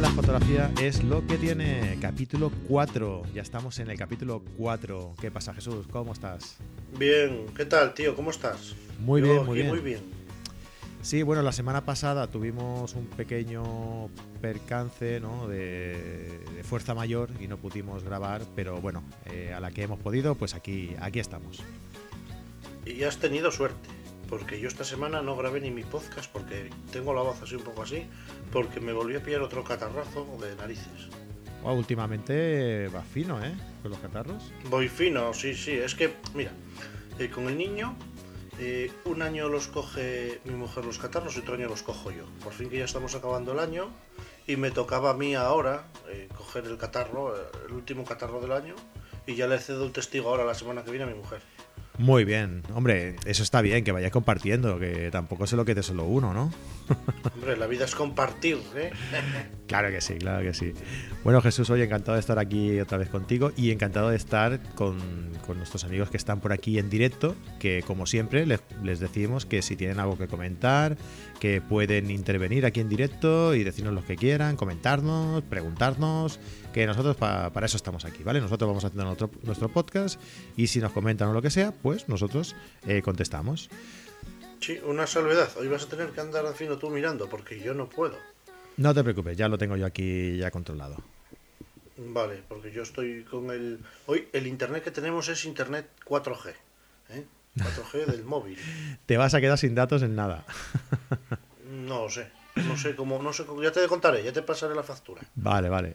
La fotografía es lo que tiene, capítulo 4. Ya estamos en el capítulo 4. ¿Qué pasa, Jesús? ¿Cómo estás? Bien, ¿qué tal, tío? ¿Cómo estás? Muy Yo bien, muy bien. muy bien. Sí, bueno, la semana pasada tuvimos un pequeño percance ¿no? de, de fuerza mayor y no pudimos grabar, pero bueno, eh, a la que hemos podido, pues aquí, aquí estamos. Y has tenido suerte, porque yo esta semana no grabé ni mi podcast porque tengo la voz así un poco así, porque me volví a pillar otro catarrazo de narices. Wow, últimamente va fino, ¿eh? Con los catarros. Voy fino, sí, sí. Es que, mira, eh, con el niño, eh, un año los coge mi mujer los catarros y otro año los cojo yo. Por fin que ya estamos acabando el año y me tocaba a mí ahora eh, coger el catarro, el último catarro del año, y ya le cedo el testigo ahora la semana que viene a mi mujer. Muy bien, hombre, eso está bien, que vayáis compartiendo, que tampoco se lo quede solo uno, ¿no? Hombre, la vida es compartir, ¿eh? Claro que sí, claro que sí. Bueno, Jesús, hoy encantado de estar aquí otra vez contigo y encantado de estar con, con nuestros amigos que están por aquí en directo, que como siempre les, les decimos que si tienen algo que comentar, que pueden intervenir aquí en directo y decirnos lo que quieran, comentarnos, preguntarnos, que nosotros pa- para eso estamos aquí, ¿vale? Nosotros vamos haciendo nuestro, nuestro podcast y si nos comentan o lo que sea, pues nosotros eh, contestamos. Sí, una salvedad. Hoy vas a tener que andar haciendo tú mirando, porque yo no puedo. No te preocupes, ya lo tengo yo aquí ya controlado. Vale, porque yo estoy con el... Hoy el internet que tenemos es internet 4G. ¿eh? 4G del móvil. Te vas a quedar sin datos en nada. No sé. No sé cómo... No sé cómo- ya te contaré, ya te pasaré la factura. Vale, vale.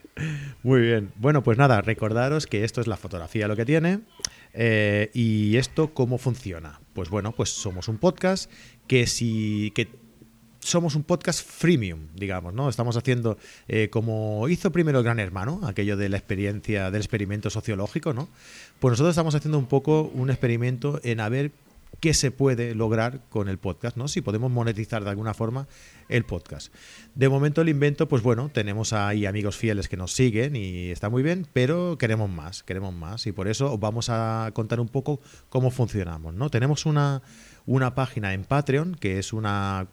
Muy bien. Bueno, pues nada, recordaros que esto es la fotografía lo que tiene. eh, y esto cómo funciona. Pues bueno, pues somos un podcast que si que somos un podcast freemium, digamos, ¿no? Estamos haciendo eh, como hizo primero el Gran Hermano, aquello de la experiencia, del experimento sociológico, ¿no? Pues nosotros estamos haciendo un poco un experimento en a ver qué se puede lograr con el podcast, ¿no? Si podemos monetizar de alguna forma el podcast. De momento el invento, pues bueno, tenemos ahí amigos fieles que nos siguen y está muy bien, pero queremos más, queremos más y por eso os vamos a contar un poco cómo funcionamos, ¿no? Tenemos una, una página en Patreon, que es una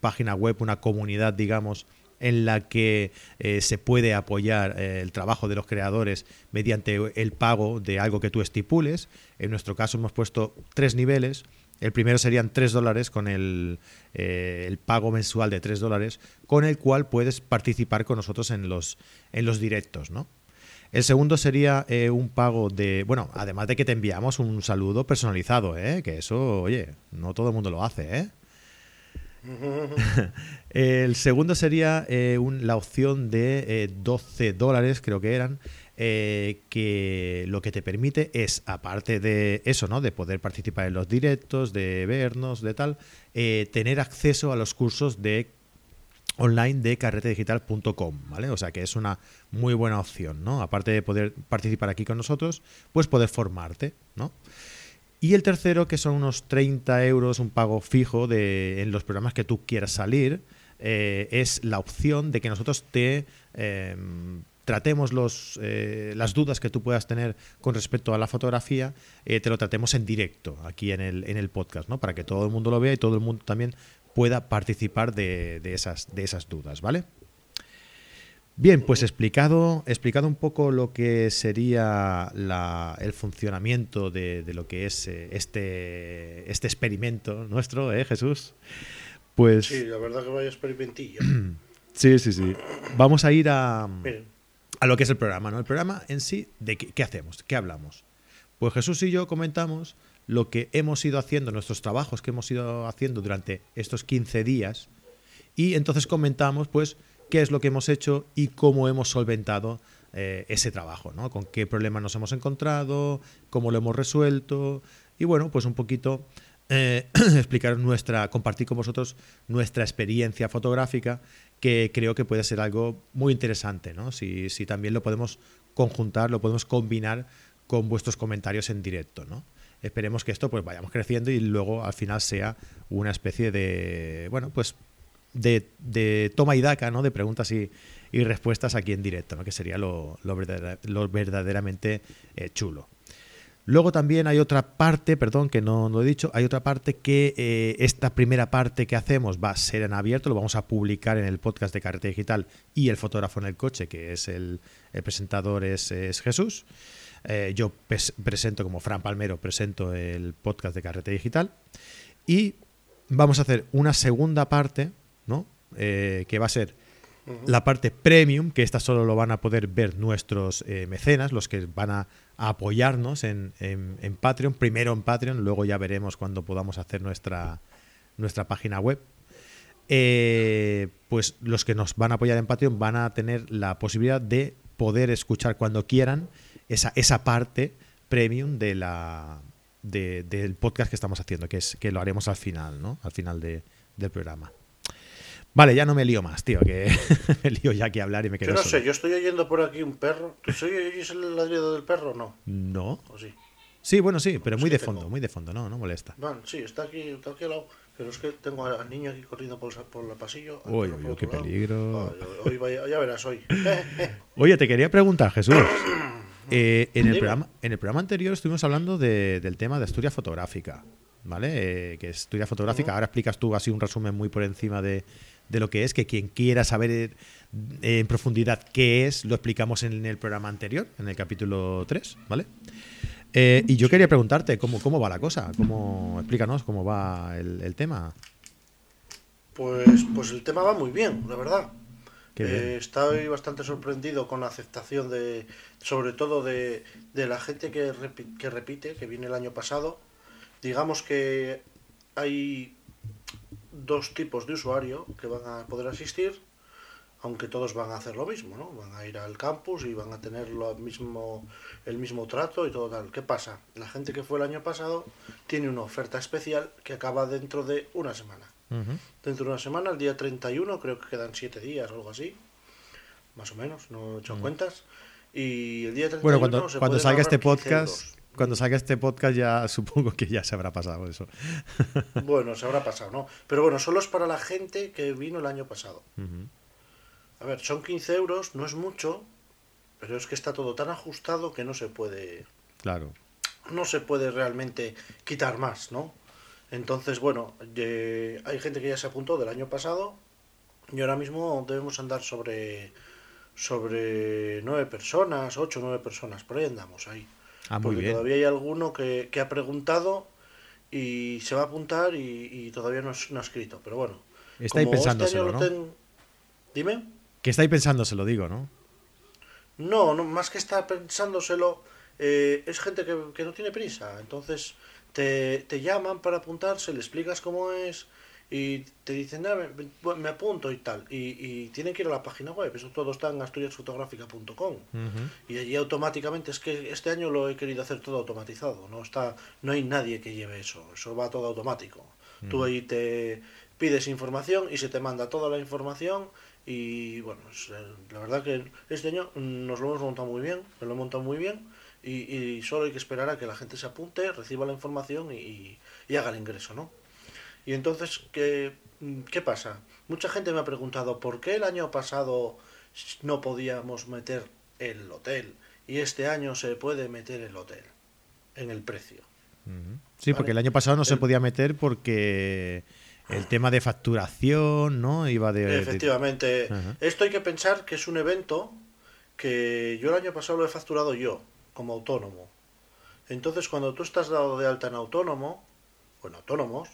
página web, una comunidad, digamos, en la que eh, se puede apoyar eh, el trabajo de los creadores mediante el pago de algo que tú estipules. En nuestro caso hemos puesto tres niveles. El primero serían tres dólares con el, eh, el pago mensual de tres dólares, con el cual puedes participar con nosotros en los, en los directos, ¿no? El segundo sería un pago de, bueno, además de que te enviamos un saludo personalizado, ¿eh? que eso, oye, no todo el mundo lo hace, ¿eh? El segundo sería eh, la opción de eh, 12 dólares, creo que eran, eh, que lo que te permite es, aparte de eso, ¿no? De poder participar en los directos, de vernos, de tal, eh, tener acceso a los cursos de online de carretedigital.com, ¿vale? O sea que es una muy buena opción, ¿no? Aparte de poder participar aquí con nosotros, pues poder formarte, ¿no? Y el tercero, que son unos 30 euros, un pago fijo de, en los programas que tú quieras salir, eh, es la opción de que nosotros te eh, tratemos los, eh, las dudas que tú puedas tener con respecto a la fotografía, eh, te lo tratemos en directo aquí en el, en el podcast, ¿no? Para que todo el mundo lo vea y todo el mundo también pueda participar de, de esas, de esas dudas, ¿vale? Bien, pues explicado, explicado un poco lo que sería la- el funcionamiento de, de lo que es eh, este, este experimento nuestro, ¿eh, Jesús? Pues Sí, la verdad que vaya experimentillo. sí, sí, sí. Vamos a ir a, a lo que es el programa, ¿no? El programa en sí, ¿de qué, qué hacemos? ¿Qué hablamos? Pues Jesús y yo comentamos lo que hemos ido haciendo, nuestros trabajos que hemos ido haciendo durante estos 15 días y entonces comentamos pues qué es lo que hemos hecho y cómo hemos solventado eh, ese trabajo, ¿no? Con qué problemas nos hemos encontrado, cómo lo hemos resuelto y bueno, pues un poquito eh, explicar nuestra, compartir con vosotros nuestra experiencia fotográfica que creo que puede ser algo muy interesante, ¿no? Si, si también lo podemos conjuntar, lo podemos combinar con vuestros comentarios en directo, ¿no? Esperemos que esto pues vayamos creciendo y luego al final sea una especie de, bueno, pues de, toma y daca, ¿no? De preguntas y, respuestas aquí en directo, ¿no? Que sería lo, lo verdadera- lo verdaderamente eh, chulo. Luego también hay otra parte, perdón, que no lo he dicho, hay otra parte que eh, esta primera parte que hacemos va a ser en abierto, lo vamos a publicar en el podcast de Carrete Digital y el fotógrafo en el coche, que es el, presentador, es, Jesús. Eh, yo presento como Fran Palmero, presento el podcast de Carrete Digital. Y vamos a hacer una segunda parte, ¿no? Eh, que va a ser la parte premium, que esta solo lo van a poder ver nuestros mecenas, los que van a apoyarnos en, en, Patreon, primero en Patreon, luego ya veremos cuando podamos hacer nuestra, nuestra página web. Eh, pues los que nos van a apoyar en Patreon van a tener la posibilidad de poder escuchar cuando quieran esa, esa parte premium de la, del podcast que estamos haciendo, que es que lo haremos al final, ¿no? Al final de, del programa. Vale, ya no me lío más, tío, que me lío ya que hablar y me quedo Yo no sé, yo estoy oyendo por aquí un perro. ¿Tú oyes el ladrido del perro o no? No. ¿O sí? Sí, bueno, sí, pero muy de fondo, muy de fondo, no, no molesta. Bueno, sí, está aquí, está aquí al lado. Pero es que tengo al niño aquí corriendo por, por el pasillo. Uy, uy, qué peligro. hoy, ya verás hoy. Oye, te quería preguntar, Jesús. Eh, en, el programa, en el programa anterior estuvimos hablando del tema de estudia fotográfica, ¿vale? Eh, que es estudia fotográfica. Ahora explicas tú así un resumen muy por encima de, de lo que es, que quien quiera saber eh, en profundidad qué es, lo explicamos en el programa anterior, en el capítulo 3, ¿vale? Eh, y yo quería preguntarte cómo, cómo va la cosa, cómo, explícanos cómo va el, tema. Pues, pues el tema va muy bien, la verdad. Eh, estoy bastante sorprendido con la aceptación de, sobre todo de, de la gente que, que repite, que viene el año pasado. Digamos que hay dos tipos de usuario que van a poder asistir, aunque todos van a hacer lo mismo, ¿no? Van a ir al campus y van a tener lo mismo, el mismo trato y todo tal. ¿Qué pasa? La gente que fue el año pasado tiene una oferta especial que acaba dentro de una semana. Dentro de una semana, el día 31, creo que quedan 7 días o algo así, más o menos, no he hecho cuentas. Y el día 31 bueno, cuando, cuando salga este podcast, cuando salga este podcast ya supongo que ya se habrá pasado eso. Bueno, se habrá pasado, ¿no? Pero bueno, solo es para la gente que vino el año pasado. A ver, son 15 euros, no es mucho, pero es que está todo tan ajustado que no se puede... Claro. No se puede realmente quitar más, ¿no? Entonces, bueno, hay gente que ya se apuntó del año pasado y ahora mismo debemos andar sobre sobre nueve personas, ocho, nueve personas, por ahí andamos ahí. Ah, muy porque todavía hay alguno que, ha preguntado y se va a apuntar y, todavía no, ha escrito. Pero bueno. Está ahí este pensándoselo, ¿no? Dime. Que está ahí pensándoselo, digo, ¿no? No, no más que estar pensándoselo, eh, es gente que, que, no tiene prisa. Entonces te, te llaman para apuntarse, le explicas cómo es y te dicen, ah, me, apunto y tal. Y, y, tienen que ir a la página web, eso todo está en asturiasfotográfica.com. Y allí automáticamente, es que este año lo he querido hacer todo automatizado, no está no hay nadie que lleve eso, eso va todo automático. Tú ahí te pides información y se te manda toda la información y bueno, la verdad que este año nos lo hemos montado muy bien, nos lo hemos montado muy bien y, y solo hay que esperar a que la gente se apunte, reciba la información y, y haga el ingreso, ¿no? Y entonces, ¿qué, ¿qué pasa? Mucha gente me ha preguntado por qué el año pasado no podíamos meter el hotel y este año se puede meter el hotel en el precio. Sí, porque el año pasado no se podía meter porque el tema de facturación, ¿no? Iba de... Efectivamente. Esto hay que pensar que es un evento que yo el año pasado lo he facturado yo, como autónomo. Entonces, cuando tú estás dado de alta en autónomo, o en autónomos,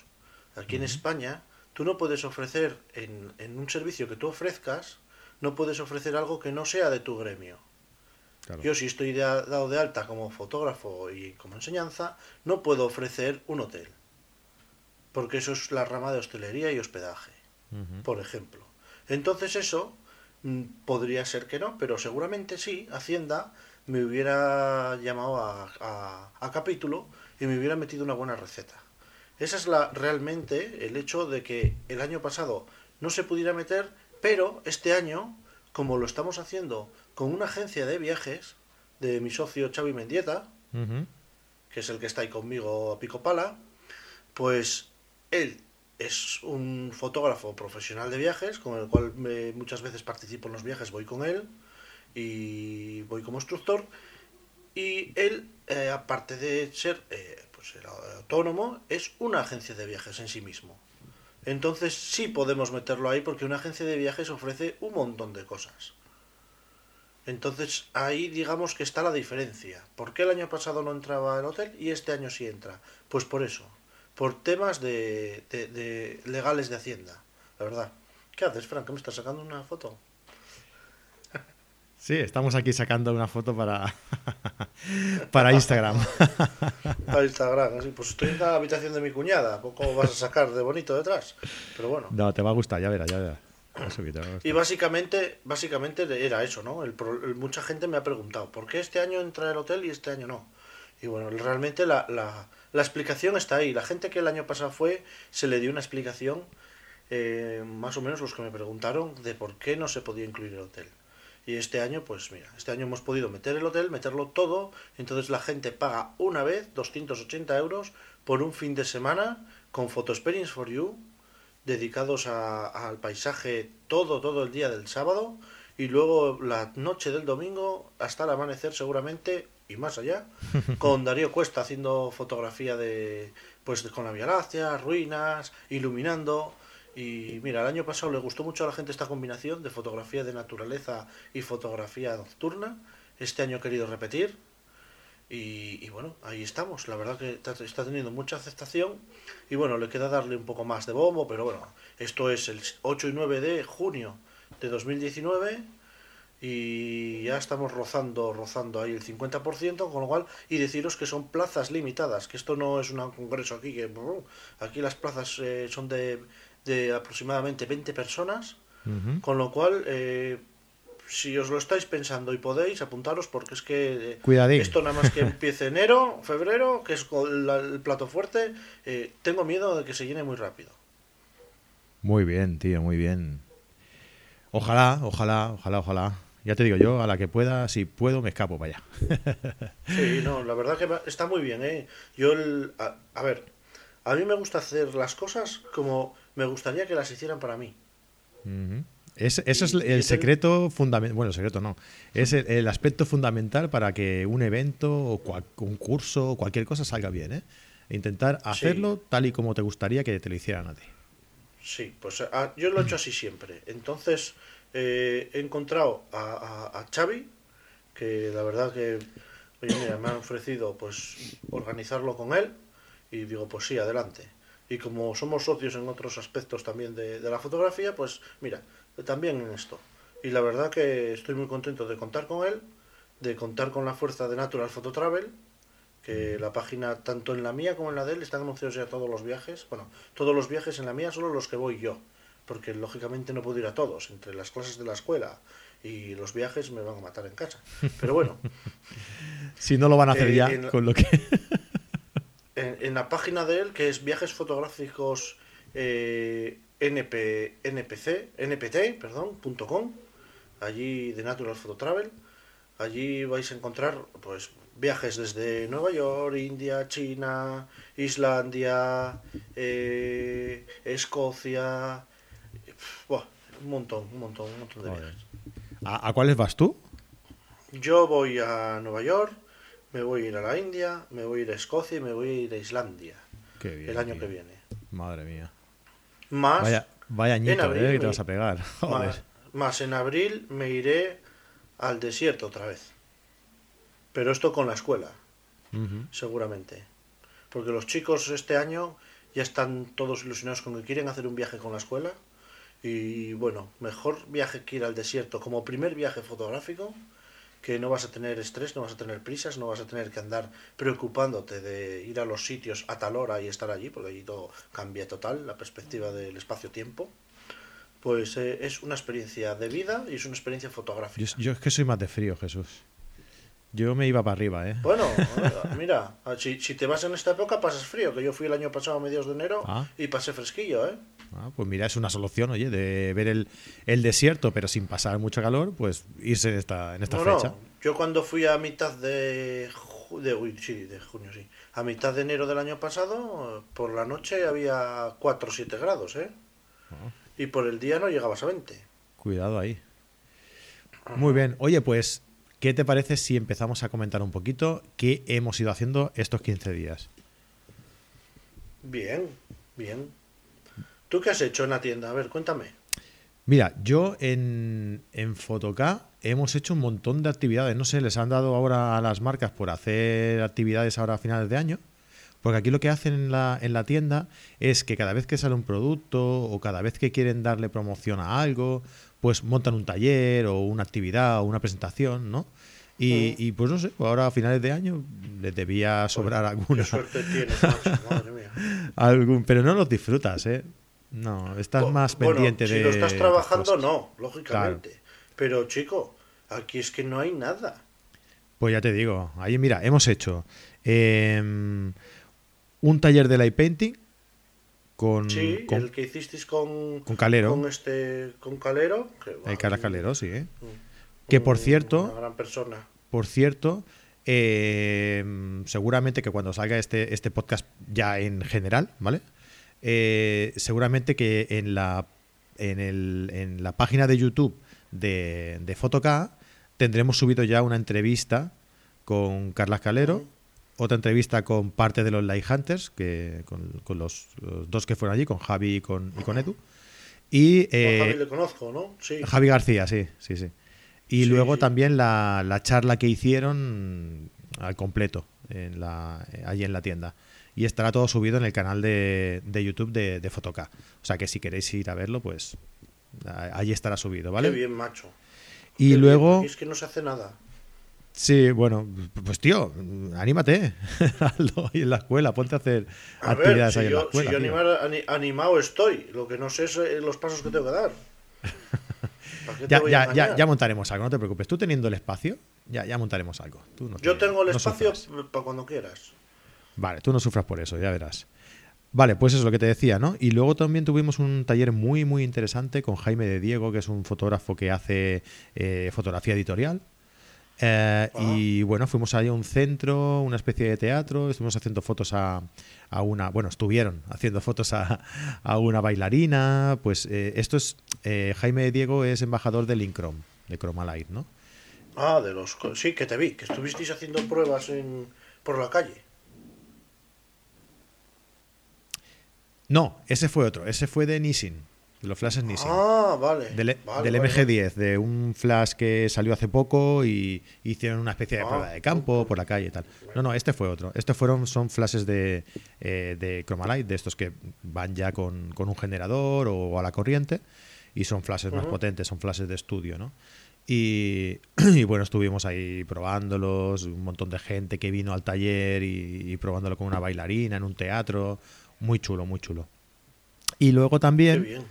Aquí en España, tú no puedes ofrecer en, en, un servicio que tú ofrezcas, no puedes ofrecer algo que no sea de tu gremio. Yo si estoy dado de alta como fotógrafo y como enseñanza, no puedo ofrecer un hotel. Porque eso es la rama de hostelería y hospedaje, por ejemplo. Entonces eso mm, podría ser que no, pero seguramente sí, Hacienda me hubiera llamado a, a capítulo y me hubiera metido una buena receta. Esa es la realmente el hecho de que el año pasado no se pudiera meter, pero este año, como lo estamos haciendo con una agencia de viajes de mi socio Xavi Mendieta, que es el que está ahí conmigo a pico pala, pues él es un fotógrafo profesional de viajes, con el cual muchas veces participo en los viajes, voy con él y voy como instructor. Y él, eh, aparte de ser eh, pues, el autónomo, es una agencia de viajes en sí mismo. Entonces sí podemos meterlo ahí porque una agencia de viajes ofrece un montón de cosas. Entonces ahí digamos que está la diferencia. ¿Por qué el año pasado no entraba el hotel y este año sí entra? Pues por eso, por temas de, de, de legales de Hacienda, la verdad. ¿Qué haces, Frank? ¿Que me estás sacando una foto? Sí, estamos aquí sacando una foto para, para Instagram. para Instagram, así. Pues estoy en la habitación de mi cuñada. Poco vas a sacar de bonito detrás. Pero bueno. No, te va a gustar, ya verás, ya verás. Y básicamente, básicamente era eso, ¿no? El, mucha gente me ha preguntado, ¿por qué este año entra el hotel y este año no? Y bueno, realmente la, la, la explicación está ahí. La gente que el año pasado fue, se le dio una explicación, eh, más o menos los que me preguntaron, de por qué no se podía incluir el hotel. Y este año, pues mira, este año hemos podido meter el hotel, meterlo todo, entonces la gente paga una vez 280 euros por un fin de semana con Photo Experience for You, dedicados a, al paisaje todo, todo el día del sábado, y luego la noche del domingo hasta el amanecer seguramente, y más allá, con Darío Cuesta haciendo fotografía de, pues con la Vía Láctea, ruinas, iluminando, y mira, el año pasado le gustó mucho a la gente esta combinación de fotografía de naturaleza y fotografía nocturna. Este año he querido repetir. Y, bueno, ahí estamos. La verdad que está, teniendo mucha aceptación. Y bueno, le queda darle un poco más de bombo, pero bueno, esto es el 8 y 9 de junio de 2019 y ya estamos rozando rozando ahí el 50%, con lo cual, y deciros que son plazas limitadas, que esto no es un congreso aquí, que aquí las plazas eh, son de de aproximadamente 20 personas, con lo cual, eh, si os lo estáis pensando y podéis, apuntaros porque es que eh, esto nada más que empiece enero, febrero, que es el plato fuerte, eh, tengo miedo de que se llene muy rápido. Muy bien, tío, muy bien. Ojalá, ojalá, ojalá, ojalá. Ya te digo yo, a la que pueda, si puedo, me escapo para allá. sí, no, la verdad que está muy bien, ¿eh? Yo, a ver, a mí me gusta hacer las cosas como me gustaría que las hicieran para mí. eso es el secreto fundamental. Bueno, el secreto no. Es el, aspecto fundamental para que un evento o un curso o cualquier cosa salga bien. ¿eh? Intentar hacerlo tal y como te gustaría que te lo hicieran a ti. Sí, pues ah, yo lo he hecho así siempre. Entonces eh, he encontrado a, a, Xavi, que la verdad que me han ofrecido pues organizarlo con él y digo, pues sí, adelante y como somos socios en otros aspectos también de, la fotografía, pues mira, también en esto. Y la verdad que estoy muy contento de contar con él, de contar con la fuerza de Natural Photo Travel, que la página, tanto en la mía como en la de él, están anunciados ya todos los viajes. Bueno, todos los viajes en la mía, solo los que voy yo, porque lógicamente no puedo ir a todos, entre las clases de la escuela y los viajes me van a matar en casa. Pero bueno. si no lo van a hacer eh, ya, con lo que en, la página de él, que es Viajes Fotográficos eh, NP, NPC, NPT, perdón, .com, allí de Natural Photo Travel. Allí vais a encontrar pues viajes desde Nueva York, India, China, Islandia, eh, Escocia, un montón, un montón, un montón de viajes. ¿A, ¿A cuáles vas tú? Yo voy a Nueva York, me voy a ir a la India, me voy a ir a Escocia y me voy a ir a Islandia el año que viene. Madre mía. Más. Vaya, vaya añito, eh, que te vas a pegar. Más, en abril me iré al desierto otra vez. Pero esto con la escuela, seguramente. Porque los chicos este año ya están todos ilusionados con que quieren hacer un viaje con la escuela. Y bueno, mejor viaje que ir al desierto como primer viaje fotográfico que no vas a tener estrés, no vas a tener prisas, no vas a tener que andar preocupándote de ir a los sitios a tal hora y estar allí, porque allí todo cambia total, la perspectiva del espacio-tiempo. Pues eh, es una experiencia de vida y es una experiencia fotográfica. Yo, es que soy más de frío, Jesús. Yo me iba para arriba, ¿eh? Bueno, mira, si, te vas en esta época pasas frío, que yo fui el año pasado a mediados de enero ah. y pasé fresquillo, ¿eh? Ah, pues mira, es una solución, oye, de ver el, el, desierto, pero sin pasar mucho calor, pues irse en esta, en esta fecha. Yo cuando fui a mitad de, de, sí, de junio, sí, a mitad de enero del año pasado, por la noche había 4 o 7 grados, ¿eh? Ah. Y por el día no llegabas a 20. Cuidado ahí. Muy bien. Oye, pues ¿qué te parece si empezamos a comentar un poquito qué hemos ido haciendo estos 15 días? Bien, bien. ¿Tú qué has hecho en la tienda? A ver, cuéntame. Mira, yo en, en Fotoca hemos hecho un montón de actividades. No sé, les han dado ahora a las marcas por hacer actividades ahora a finales de año. Porque aquí lo que hacen en la, en la tienda es que cada vez que sale un producto o cada vez que quieren darle promoción a algo, pues montan un taller o una actividad o una presentación, ¿no? Y, y pues no sé, ahora a finales de año les debía sobrar alguna. Qué suerte tienes, macho, madre mía. algún, pero no los disfrutas, ¿eh? No, estás más pendiente si de. lo estás trabajando, no, lógicamente. Pero, chico, aquí es que no hay nada. Pues ya te digo, ahí mira, hemos hecho em, un taller de light painting con, Sí, Mm, con el que hicisteis con, con Calero. con este con Calero. Que, el va, cara Calero, sí. ¿eh? un- Que por cierto, Una gran persona. por cierto, em, seguramente que cuando salga este, este podcast ya en general, ¿vale? Eh, seguramente que en la, en, el- en la página de YouTube de, de Fotoca tendremos subido ya una entrevista con Carla Calero. Otra entrevista con parte de los Light Hunters, que, con, con los, los dos que fueron allí, con Javi y con, y con Edu. Y Con eh, Javi le conozco, ¿no? Sí. Javi García, sí, sí, sí. Y Sí, luego sí. también la, la charla que hicieron al completo en la, allí en la tienda. Y estará todo subido en el canal de, de YouTube de, de Fotoca. O sea que si queréis ir a verlo, pues allí estará subido, ¿vale? Qué bien, macho. y Qué luego, es que no se hace nada. Sí, bueno, pues tío, anímate. Hazlo ahí en la escuela, ponte a hacer A ver, actividades si ahí en la yo, si escuela. yo animar- animado estoy, lo que no sé es eh, los pasos que tengo que dar. ¿Para qué te Ya, ya, ya, montaremos algo, no te preocupes. Tú teniendo el espacio, ya, ya montaremos algo. Tú no Yo te- tengo el no espacio sufras. para cuando quieras. Vale, tú no sufras por eso, ya verás. Vale, pues eso es lo que te decía, ¿no? Y luego también tuvimos un taller muy, muy interesante con Jaime de Diego, que es un fotógrafo que hace eh, fotografía editorial. Eh, y bueno, fuimos ahí a un centro, una especie de teatro, estuvimos haciendo fotos a, a una, bueno, estuvieron haciendo fotos a, a una bailarina, pues eh, esto es, eh, Jaime Diego es embajador del Incrom, de Chromalight, ¿no? Ah, de los. Sí, que te vi, que estuvisteis haciendo pruebas en, por la calle. No, ese fue otro, ese fue de Nissin, de los flashes Nissin. Ah, vale. Del, Vale, del vale, MG10, de un flash que salió hace poco y hicieron una especie de Ah. prueba de campo por la calle y tal. No, no, este fue otro. Estos fueron, son flashes de, eh, de Chromalight, de estos que van ya con, con un generador o a la corriente y son flashes más potentes, son flashes de estudio, ¿no? Y, y bueno, estuvimos ahí probándolos, un montón de gente que vino al taller y, y probándolo con una bailarina en un teatro. Muy chulo, muy chulo. Y luego Qué también bien.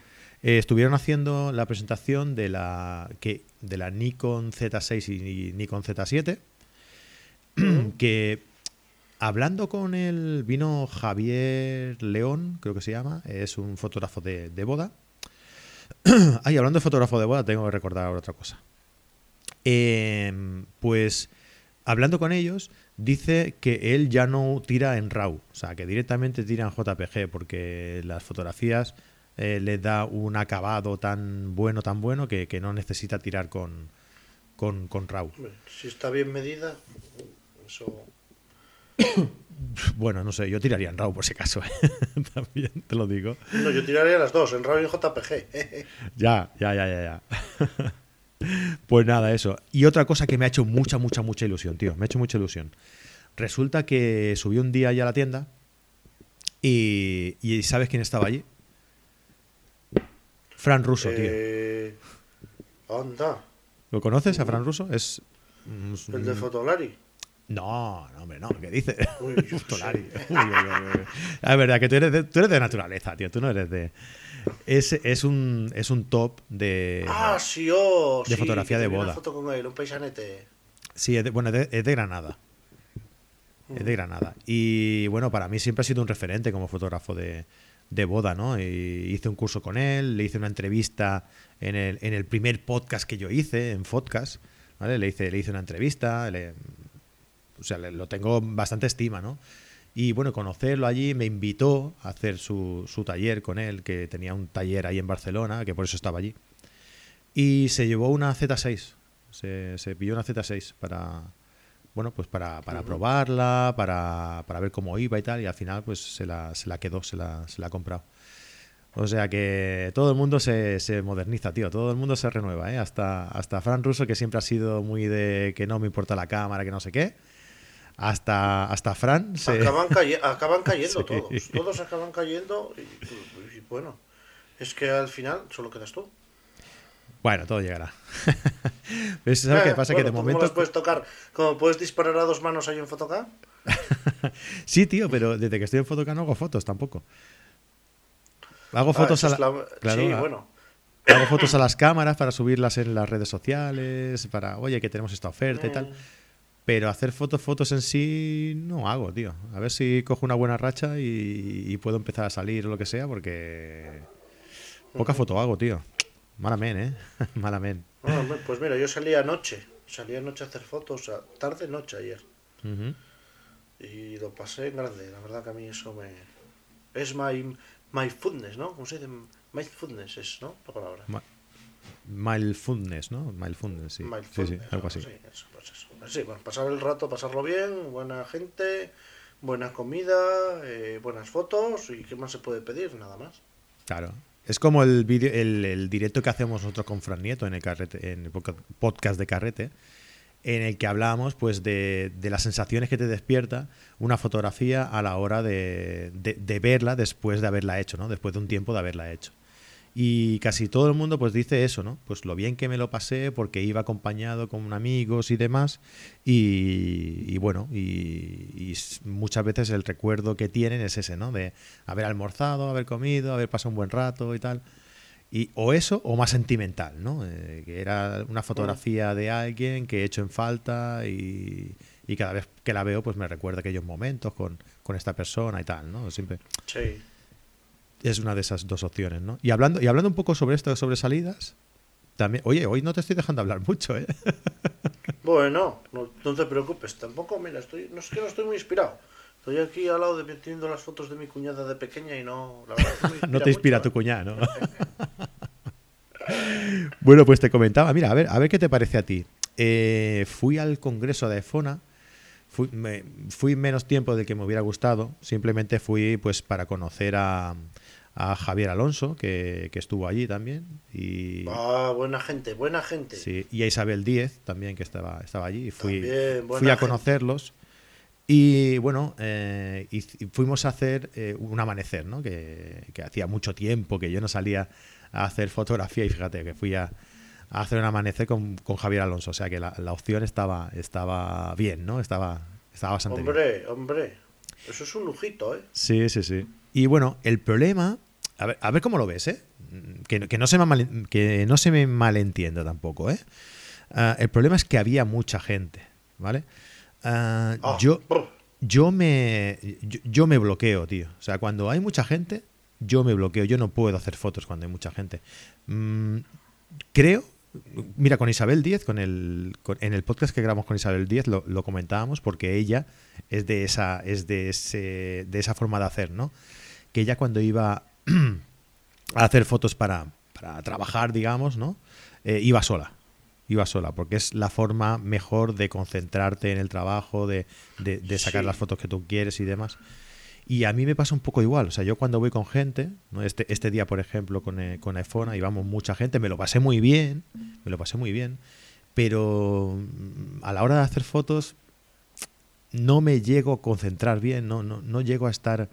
Eh, estuvieron haciendo la presentación de la, que, de la Nikon Z6 y, y Nikon Z7, que hablando con él vino Javier León, creo que se llama, es un fotógrafo de, de boda. Ay, hablando de fotógrafo de boda, tengo que recordar ahora otra cosa. Em, pues hablando con ellos, dice que él ya no tira en RAW, o sea, que directamente tira en JPG, porque las fotografías eh, le da un acabado tan bueno, tan bueno, que, que no necesita tirar con, con, con RAW. Si está bien medida, eso. Bueno, no sé, yo tiraría en RAW por si acaso, ¿eh? también te lo digo. No, yo tiraría las dos, en RAW y en JPG. Ya, ya, ya, ya, ya. Pues nada, eso. Y otra cosa que me ha hecho mucha, mucha, mucha ilusión, tío. Me ha hecho mucha ilusión. Resulta que subí un día ya a la tienda y, y ¿sabes quién estaba allí? Fran Russo, tío. Eh, anda, ¿Lo conoces a Fran Russo? Es... mm, el de Fotolari. No, no, hombre, no. ¿Qué dices? Uy, Fotolari. Uy, uy, uy, uy. Es verdad que tú eres, de, tú eres de naturaleza, tío. Tú no eres de... Es, es, un, es un top de... Ah, sí, oh, de sí, fotografía de boda. Una foto con él, un paisanete. Sí, es de- bueno, es de, es de Granada. Es de Granada. Y bueno, para mí siempre ha sido un referente como fotógrafo de, de boda, ¿no? Y hice un curso con él, le hice una entrevista en el, en el primer podcast que yo hice, en Podcast, ¿vale? Le hice, le hice una entrevista, le- o sea, le- lo tengo bastante estima, ¿no? Y bueno, conocerlo allí me invitó a hacer su, su taller con él, que tenía un taller ahí en Barcelona, que por eso estaba allí. Y se llevó una Z6, Se, se pilló una Z6 para, bueno, pues para, para probarla, para, para ver cómo iba y tal, y al final pues se la, se la quedó, se la, se la ha comprado. O sea que todo el mundo se, se moderniza, tío. Todo el mundo se renueva, ¿eh? Hasta, hasta Fran Russo, que siempre ha sido muy de que no me importa la cámara, que no sé qué. Hasta, hasta Fran se... Acaban, caye- acaban cayendo todos. Todos acaban cayendo y, y bueno, es que al final solo quedas tú. Bueno, todo llegará. ¿Ves? ¿Sabes qué Eh, pasa? bueno, que de ¿tú cómo momento... los puedes tocar? ¿Cómo puedes disparar a dos manos ahí en Photocam? Sí, tío, pero desde que estoy en Photocam no hago fotos tampoco. Hago fotos Ah, a eso la... la- claro, sí, a- bueno. Hago fotos a las cámaras para subirlas en las redes sociales, para, oye, que tenemos esta oferta y tal. Mm. Pero hacer fotos, fotos en sí no hago, tío. A ver si cojo una buena racha y, y puedo empezar a salir o lo que sea, porque poca foto hago, tío. Malamen, ¿eh? Malamen. Ah, pues mira, yo salí anoche. Salí anoche a hacer fotos, a- tarde noche ayer. Y lo pasé en grande. La verdad que a mí eso me... Es my, mindfulness, ¿no? ¿Cómo se dice? Mindfulness es, ¿no? La palabra. Ma- Mindfulness, ¿no? Mindfulness, sí. Sí, sí, Mindfulness, algo así. Sí, eso, pues eso. Sí, bueno, pasar el rato, pasarlo bien, buena gente, buena comida, eh, buenas fotos y qué más se puede pedir, nada más. Claro. Es como el, vídeo- el, directo que hacemos nosotros con Fran Nieto en el, carrete, en el podca- podcast de Carrete, en el que hablamos pues de, de las sensaciones que te despierta una fotografía a la hora de- de verla después de haberla hecho, ¿no? Después de un tiempo de haberla hecho. Y casi todo el mundo pues dice eso, ¿no? Pues lo bien que me lo pasé porque iba acompañado con amigos y demás. Y, y bueno, y, y muchas veces el recuerdo que tienen es ese, ¿no? De haber almorzado, haber comido, haber pasado un buen rato y tal. Y, o eso, o más sentimental, ¿no? Eh, que era una fotografía de alguien que he hecho en falta y, y cada vez que la veo, pues me recuerda aquellos momentos con, con esta persona y tal, ¿no? Siempre Sí. Es una de esas dos opciones, ¿no? Y hablando, y hablando un poco sobre esto, sobre salidas, también, oye, hoy no te estoy dejando hablar mucho, ¿eh? Bueno, no, no te preocupes, tampoco, mira, estoy, no es que no estoy muy inspirado. Estoy aquí al lado de teniendo las fotos de mi cuñada de pequeña y no, la verdad me no te inspira mucho, tu cuñada, ¿no? bueno, pues te comentaba, mira, a ver, a ver qué te parece a ti. Eh, fui al congreso de EFONA, fui, me- fui menos tiempo del que me hubiera gustado, simplemente fui pues para conocer a, a Javier Alonso, que, que estuvo allí también, y, Ah, buena gente, buena gente. sí, y a Isabel Díez también, que estaba, estaba allí, y fui, También, fui a conocerlos. Y bueno, eh, y fuimos a hacer eh, un amanecer, ¿no? Que, que hacía mucho tiempo que yo no salía a hacer fotografía y fíjate que fui a, a hacer un amanecer con, con Javier Alonso. O sea que la, la opción estaba, estaba bien, ¿no? Estaba, estaba bastante bien. Hombre, hombre, eso es un lujito, ¿eh? Sí, sí, sí. Y bueno, el problema, a ver, a ver cómo lo ves, ¿eh? Que, no- que no se me mal- que no se me malentienda tampoco, ¿eh? Ah, el problema es que había mucha gente, ¿vale? Ah, Ah, yo, yo me yo, yo me bloqueo, tío. O sea, cuando hay mucha gente, yo me bloqueo. Yo no puedo hacer fotos cuando hay mucha gente. Mm, creo, mira, con Isabel Díez, con el, con- en el podcast que grabamos con Isabel Díez lo, lo comentábamos porque ella es de esa, es de ese, de esa forma de hacer, ¿no? Que ella cuando iba a hacer fotos para, para trabajar, digamos, ¿no? Eh, iba sola. Iba sola, porque es la forma mejor de concentrarte en el trabajo, de, de- de sacar Sí. las fotos que tú quieres y demás. Y a mí me pasa un poco igual. O sea, yo cuando voy con gente, ¿no? este, este día, por ejemplo, con, eh, con iPhone, íbamos mucha gente, me lo pasé muy bien, me lo pasé muy bien, pero mm, a la hora de hacer fotos no me llego a concentrar bien, no, no, no llego a estar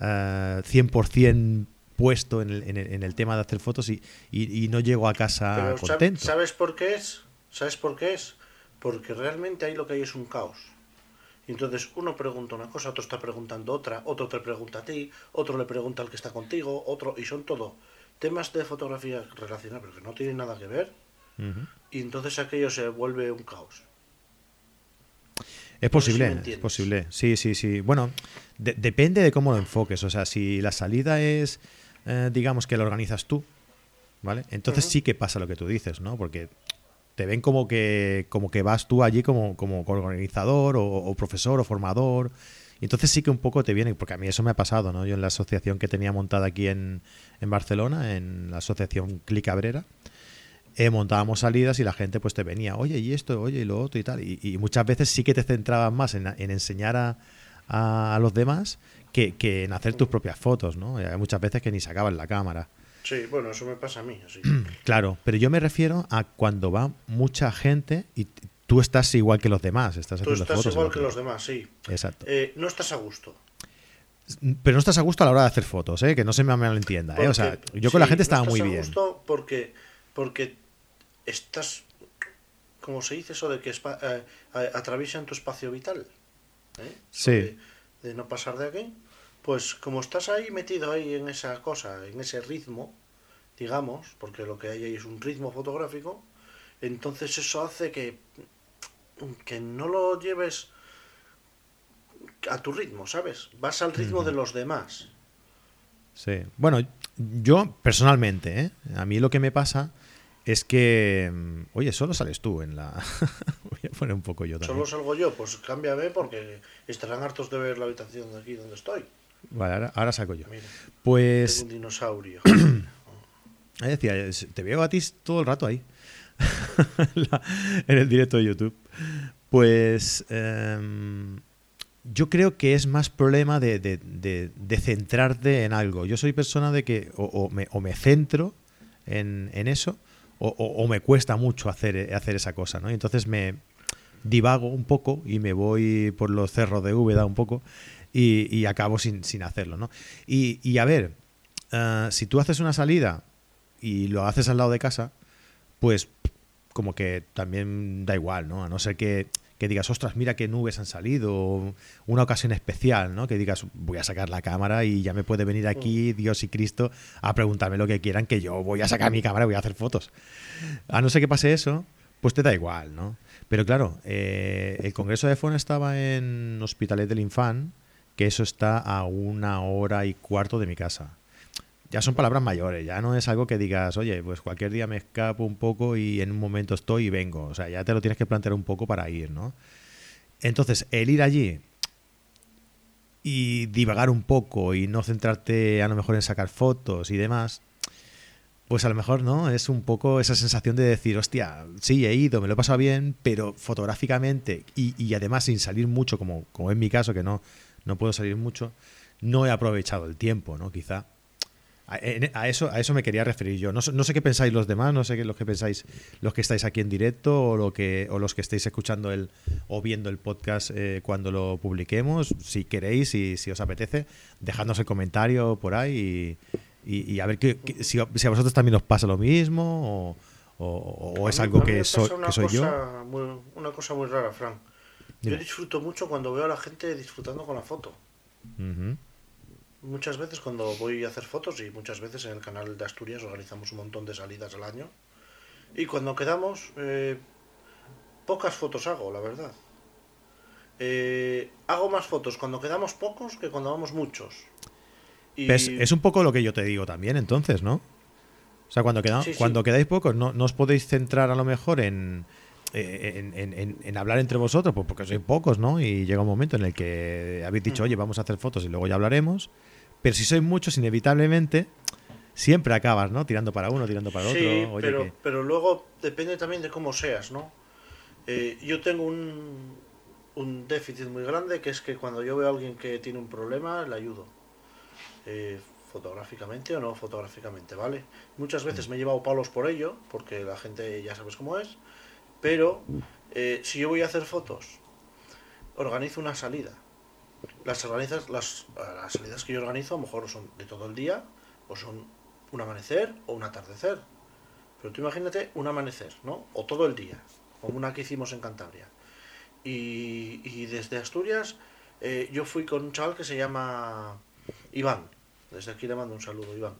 eh, 100% puesto en el, en, el, en el tema de hacer fotos y, y- y no llego a casa Pero ¿sab- contento. ¿sabes por qué es? ¿Sabes por qué es? Porque realmente ahí lo que hay es un caos. Y entonces uno pregunta una cosa, otro está preguntando otra, otro te pregunta a ti, otro le pregunta al que está contigo, otro, y son todo temas de fotografía relacionados, pero que no tienen nada que ver. Y entonces aquello se vuelve un caos. Es No sé si posible, es posible. Sí, sí, sí. Bueno, de- depende de cómo lo enfoques. O sea, si la salida es, eh, digamos, que la organizas tú, ¿vale? Entonces sí que pasa lo que tú dices, ¿no? Porque te ven como que, como que vas tú allí como, como organizador o, o profesor o formador. Y entonces sí que un poco te viene, porque a mí eso me ha pasado, ¿no? Yo en la asociación que tenía montada aquí en, en Barcelona, en la asociación Clic Cabrera, eh, montábamos salidas y la gente pues te venía, oye, y esto, oye, y lo otro y tal. Y, muchas veces sí que te centrabas más en, enseñar a, a, los demás que, que, en hacer tus propias fotos, ¿no? Hay muchas veces que ni sacaban la cámara. Sí, bueno, eso me pasa a mí. Así. claro, pero yo me refiero a cuando va mucha gente y tú estás igual que los demás. Estás tú estás igual que los demás, sí. Exacto. Eh, no estás a gusto. Pero no estás a gusto a la hora de hacer fotos, ¿eh? que no se me malentienda. ¿eh? O sea, yo con la gente estaba muy bien. Gusto porque, porque estás, como se dice eso de que eh, atraviesan tu espacio vital. ¿eh? Sí. De, no pasar de aquí. Pues como estás ahí metido ahí en esa cosa, en ese ritmo, digamos, porque lo que hay ahí es un ritmo fotográfico, entonces eso hace que, que no lo lleves a tu ritmo, ¿sabes? Vas al ritmo de los demás. Sí. Bueno, yo personalmente, ¿eh? a mí lo que me pasa es que, mm, oye, solo sales tú en la... Voy a poner un poco yo también. Solo salgo yo, pues cámbiame porque estarán hartos de ver la habitación de aquí donde estoy. Vale, ahora, saco yo. pues... un dinosaurio. ahí decía, te veo a ti todo el rato ahí. en el directo de YouTube. Pues... Em, yo creo que es más problema de, de, centrarte en algo. Yo soy persona de que o, me, o me, centro en, en eso o, me cuesta mucho hacer, hacer esa cosa, ¿no? Y entonces me divago un poco y me voy por los cerros de Úbeda un poco y, acabo sin, sin, hacerlo, ¿no? Y, a ver, eh, si tú haces una salida y lo haces al lado de casa, pues como que también da igual, ¿no? A no ser que que digas, ostras, mira qué nubes han salido, una ocasión especial, ¿no? Que digas, voy a sacar la cámara y ya me puede venir aquí mm. Dios y Cristo a preguntarme lo que quieran, que yo voy a sacar mi cámara y voy a hacer fotos. A no ser que pase eso, pues te da igual, ¿no? Pero claro, eh, el Congreso de FON estaba en Hospitalet del Infant, que eso está a una hora y cuarto de mi casa ya son palabras mayores, ya no es algo que digas, oye, pues cualquier día me escapo un poco y en un momento estoy y vengo. O sea, ya te lo tienes que plantear un poco para ir, ¿no? Entonces, el ir allí y divagar un poco y no centrarte a lo mejor en sacar fotos y demás, pues a lo mejor, ¿no? Es un poco esa sensación de decir, hostia, sí, he ido, me lo he pasado bien, pero fotográficamente y, y además sin salir mucho, como, como en mi caso, que no, no puedo salir mucho, no he aprovechado el tiempo, ¿no? Quizá. A, eso, a eso me quería referir yo. No, sé qué pensáis los demás, no sé qué lo que pensáis los que estáis aquí en directo o, lo que, o los que estéis escuchando el, o viendo el podcast eh, cuando lo publiquemos. Si queréis y si os apetece, dejadnos el comentario por ahí y, a ver que, si, a vosotros también os pasa lo mismo o, es algo que, soy yo. una cosa muy rara, Frank. Yo disfruto mucho cuando veo a la gente disfrutando con la foto muchas veces cuando voy a hacer fotos y muchas veces en el canal de Asturias organizamos un montón de salidas al año y cuando quedamos eh, pocas fotos hago, la verdad. Eh, hago más fotos cuando quedamos pocos que cuando vamos muchos. Y... Es, un poco lo que yo te digo también, entonces, ¿no? O sea, cuando, cuando quedáis pocos, no, os podéis centrar a lo mejor en, en, en, hablar entre vosotros, pues porque sois pocos, ¿no? Y llega un momento en el que habéis dicho, oye, vamos a hacer fotos y luego ya hablaremos. Pero si sois muchos, inevitablemente siempre acabas, ¿no? Tirando para uno, tirando para otro. Pero luego depende también de cómo seas, ¿no? Eh, yo tengo un, un déficit muy grande que es que cuando yo veo a alguien que tiene un problema, le ayudo. Eh, fotográficamente o no fotográficamente, ¿vale? Muchas veces mm. me he llevado palos por ello, porque la gente ya sabes cómo es, pero eh, si yo voy a hacer fotos, organizo una salida las, organizas, las, las salidas que yo organizo a lo mejor son de todo el día, o son un amanecer o un atardecer. Pero tú imagínate un amanecer, ¿no? O todo el día, como una que hicimos en Cantabria. Y, y desde Asturias eh, yo fui con un chaval que se llama Iván. Desde aquí le mando un saludo, Iván.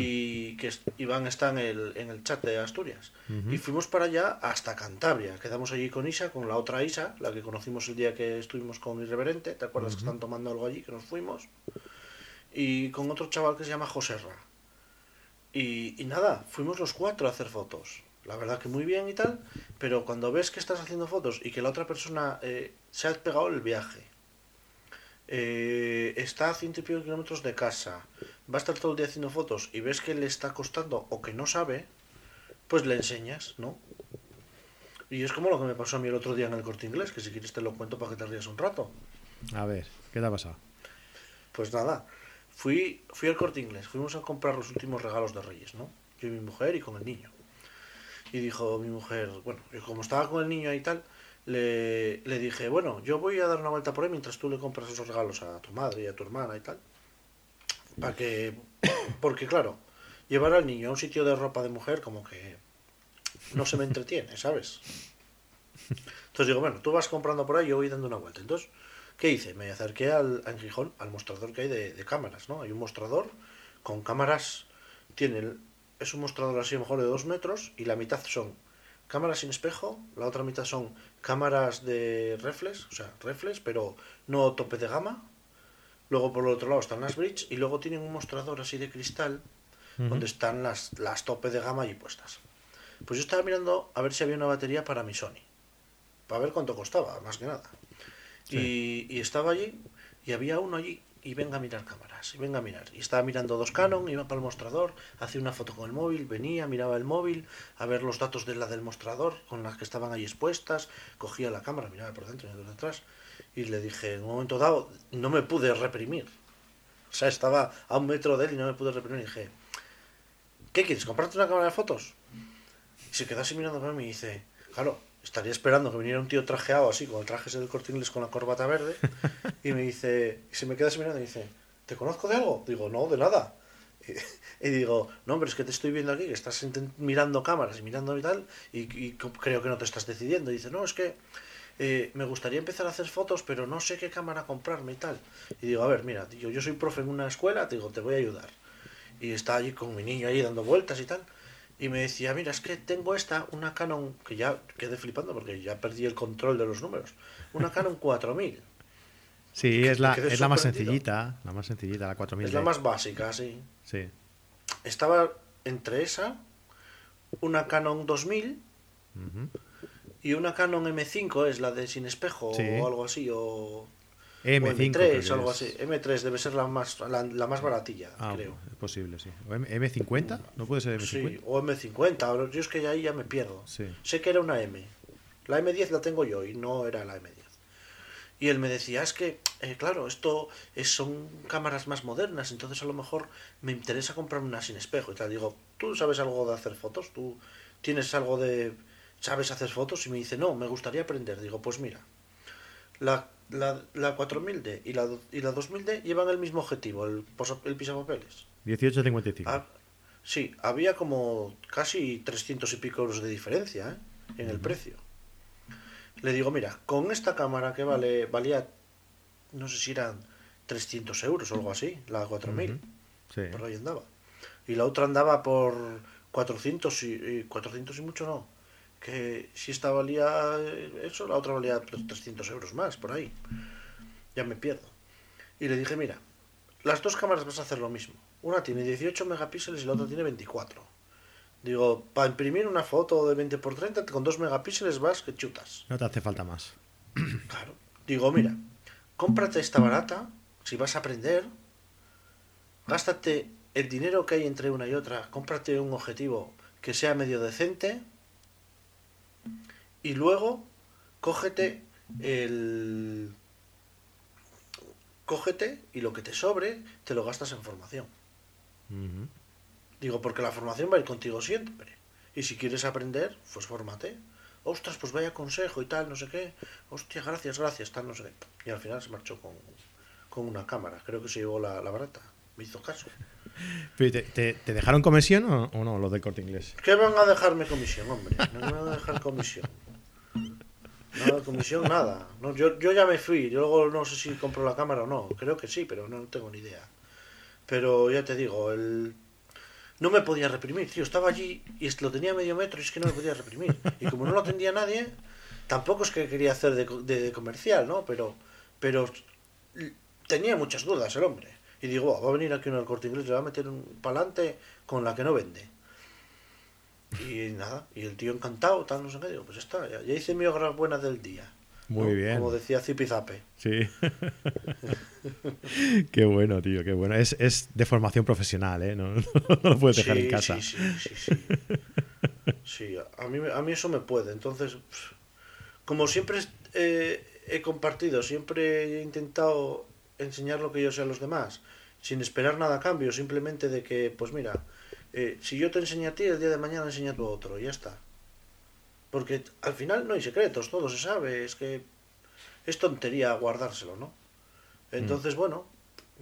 Y que Iván está en el, en el chat de Asturias. Y fuimos para allá hasta Cantabria. Quedamos allí con Isa, con la otra Isa, la que conocimos el día que estuvimos con Irreverente. ¿Te acuerdas que están tomando algo allí, que nos fuimos? Y con otro chaval que se llama Joserra. Y, y nada, fuimos los cuatro a hacer fotos. La verdad que muy bien y tal, pero cuando ves que estás haciendo fotos y que la otra persona eh, se ha pegado el viaje, eh, está a ciento y pico kilómetros de casa, va a estar todo el día haciendo fotos y ves que le está costando o que no sabe, pues le enseñas, ¿no? Y es como lo que me pasó a mí el otro día en el corte inglés, que si quieres te lo cuento para que te rías un rato. A ver, ¿qué te ha pasado? Pues nada, fui, fui al corte inglés, fuimos a comprar los últimos regalos de Reyes, ¿no? Yo y mi mujer y con el niño. Y dijo mi mujer, bueno, yo como estaba con el niño ahí y tal, le, le dije, bueno, yo voy a dar una vuelta por ahí mientras tú le compras esos regalos a tu madre y a tu hermana y tal. Para que, porque claro, llevar al niño a un sitio de ropa de mujer como que no se me entretiene, ¿sabes? Entonces digo, bueno, tú vas comprando por ahí, yo voy dando una vuelta. Entonces, ¿qué hice? Me acerqué al, en Gijón al mostrador que hay de, cámaras, ¿no? Hay un mostrador con cámaras, tiene, es un mostrador así a lo mejor de dos metros y la mitad son cámaras sin espejo, la otra mitad son cámaras de reflex, o sea, reflex, pero no tope de gama. Luego por el otro lado están las bridge y luego tienen un mostrador así de cristal donde están las, las tope de gama allí puestas. Pues yo estaba mirando a ver si había una batería para mi Sony. Para ver cuánto costaba, más que nada. Y, y estaba allí y había uno allí y venga a mirar cámaras, y venga a mirar. Y estaba mirando dos Canon, iba para el mostrador, hacía una foto con el móvil, venía, miraba el móvil, a ver los datos de la del mostrador con las que estaban ahí expuestas, cogía la cámara, miraba por dentro y por detrás. Y le dije, en un momento dado, no me pude reprimir. O sea, estaba a un metro de él y no me pude reprimir. Y dije, ¿qué quieres? ¿Comprarte una cámara de fotos? Y se quedó así mirando para mí y dice, claro, estaría esperando que viniera un tío trajeado así, con el traje ese del corte inglés con la corbata verde. Y me dice, y se me queda mirando y dice, ¿te conozco de algo? Digo, no, de nada. Y, digo, no, hombre, es que te estoy viendo aquí, que estás mirando cámaras y mirando y tal, y, creo que no te estás decidiendo. Y dice, no, es que eh, me gustaría empezar a hacer fotos, pero no sé qué cámara comprarme y tal. Y digo, a ver, mira, digo, yo soy profe en una escuela, te digo, te voy a ayudar. Y está allí con mi niño ahí dando vueltas y tal. Y me decía, mira, es que tengo esta, una Canon, que ya quedé flipando porque ya perdí el control de los números. Una Canon 4000. Sí, es la, es la más sencillita, la más sencillita, la 4000. Es la más básica, sí. Sí. Estaba entre esa, una Canon 2000 Ujú. y una Canon M5, es la de sin espejo Sí. o algo así, o, M5. o creo M3 que o algo así. M3 debe ser la más, la, la más baratilla, Ah, creo. es posible, sí. ¿O M- ¿M50? ¿No puede ser Sí, M50? o M50, ahora yo es que ya ahí ya me pierdo. Sí. Sé que era una M. La M10 la tengo yo y no era la M10. Y él me decía, es que, eh, claro, esto es- son cámaras más modernas, entonces a lo mejor me interesa comprarme una sin espejo y tal. Digo, ¿tú sabes algo de hacer fotos? ¿Tú tienes algo de... ¿Sabes hacer fotos? Y me dice, no, me gustaría aprender. Digo, pues mira, la, la, la 4000D y la, y la 2000D llevan el mismo objetivo, el, el pisapapeles. 1855. Ah, sí, había como casi 300 y pico euros de diferencia ¿eh? en el precio. Le digo, mira, con esta cámara que vale valía, no sé si eran 300 euros o algo así, la 4000, Ujú. Sí. por ahí andaba. Y la otra andaba por 400 y, y 400 y mucho no. Que si esta valía eso, la otra valía 300 euros más, por ahí. Ya me pierdo. Y le dije, mira, las dos cámaras vas a hacer lo mismo. Una tiene 18 megapíxeles y la otra tiene 24. Digo, para imprimir una foto de 20 por 30 con 2 megapíxeles vas que chutas. No te hace falta más. Claro. Digo, mira, cómprate esta barata, si vas a aprender, gástate el dinero que hay entre una y otra, cómprate un objetivo que sea medio decente y luego cógete el... Cógete y lo que te sobre te lo gastas en formación. Digo, porque la formación va a ir contigo siempre. Y si quieres aprender, pues fórmate. Ostras, pues vaya consejo y tal, no sé qué. Hostia, gracias, gracias, tal, no sé qué. Y al final se marchó con, con una cámara. Creo que se llevó la, la barata. Me hizo caso. ¿Te, te, dejaron comisión o, no, los del corte inglés? ¿Qué van a dejarme comisión, hombre? No me van a dejar comisión. Nada de comisión, nada. No, yo, yo ya me fui. Yo luego no sé si compro la cámara o no. Creo que sí, pero no tengo ni idea. Pero ya te digo, el... no me podía reprimir, tío. Estaba allí y lo tenía medio metro y es que no me podía reprimir. Y como no lo atendía nadie, tampoco es que quería hacer de, co- de comercial, ¿no? Pero, pero tenía muchas dudas el hombre. Y digo, "Buah, va a venir aquí uno del corte inglés, le va a meter un palante con la que no vende. Y nada, y el tío encantado, tal, no sé qué, digo, pues está, ya, ya hice mi obra buena del día. Muy ¿no? bien. Como decía Zipizape. Sí. qué bueno, tío, qué bueno. Es, es de formación profesional, ¿eh? No, no lo puedes dejar en casa. Sí, sí, sí, sí. Sí, a mí, a mí eso me puede. Entonces, como siempre eh, he compartido, siempre he intentado enseñar lo que yo sé a los demás, sin esperar nada a cambio, simplemente de que, pues mira, eh, si yo te enseño a ti, el día de mañana enseña a otro, y ya está. Porque al final no hay secretos, todo se sabe, es que es tontería guardárselo, ¿no? Entonces, bueno,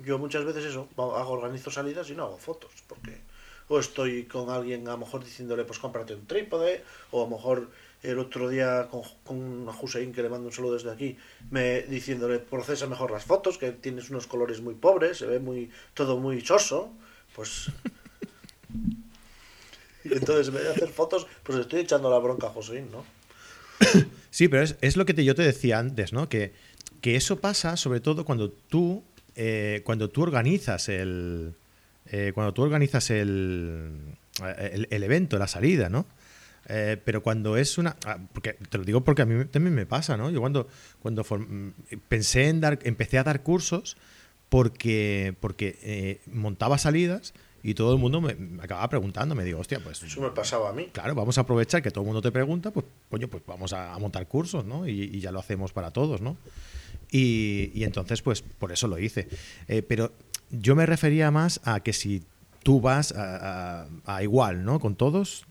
yo muchas veces eso, hago, organizo salidas y no hago fotos, porque o estoy con alguien a lo mejor diciéndole, pues cómprate un trípode, o a lo mejor el otro día con, con Hussein, que le mando un saludo desde aquí, me diciéndole, procesa mejor las fotos, que tienes unos colores muy pobres, se ve muy todo muy soso, pues... y entonces en vez de hacer fotos, pues estoy echando la bronca a Hussein, ¿no? Sí, pero es, es lo que yo te decía antes, ¿no? Que, que eso pasa sobre todo cuando tú, eh, cuando tú organizas el... Eh, cuando tú organizas el, el, el evento, la salida, ¿no? Eh, pero cuando es una. Ah, porque te lo digo porque a mí también me pasa, ¿no? Yo cuando, cuando mm, pensé en dar. Empecé a dar cursos porque, porque eh, montaba salidas y todo el mundo me, acababa preguntando. Me digo, hostia, pues. Eso me pasaba a mí. Claro, vamos a aprovechar que todo el mundo te pregunta, pues, coño, pues vamos a, montar cursos, ¿no? Y, ya lo hacemos para todos, ¿no? Y, y entonces, pues por eso lo hice. Eh, pero yo me refería más a que si tú vas a, a igual, ¿no? Con todos,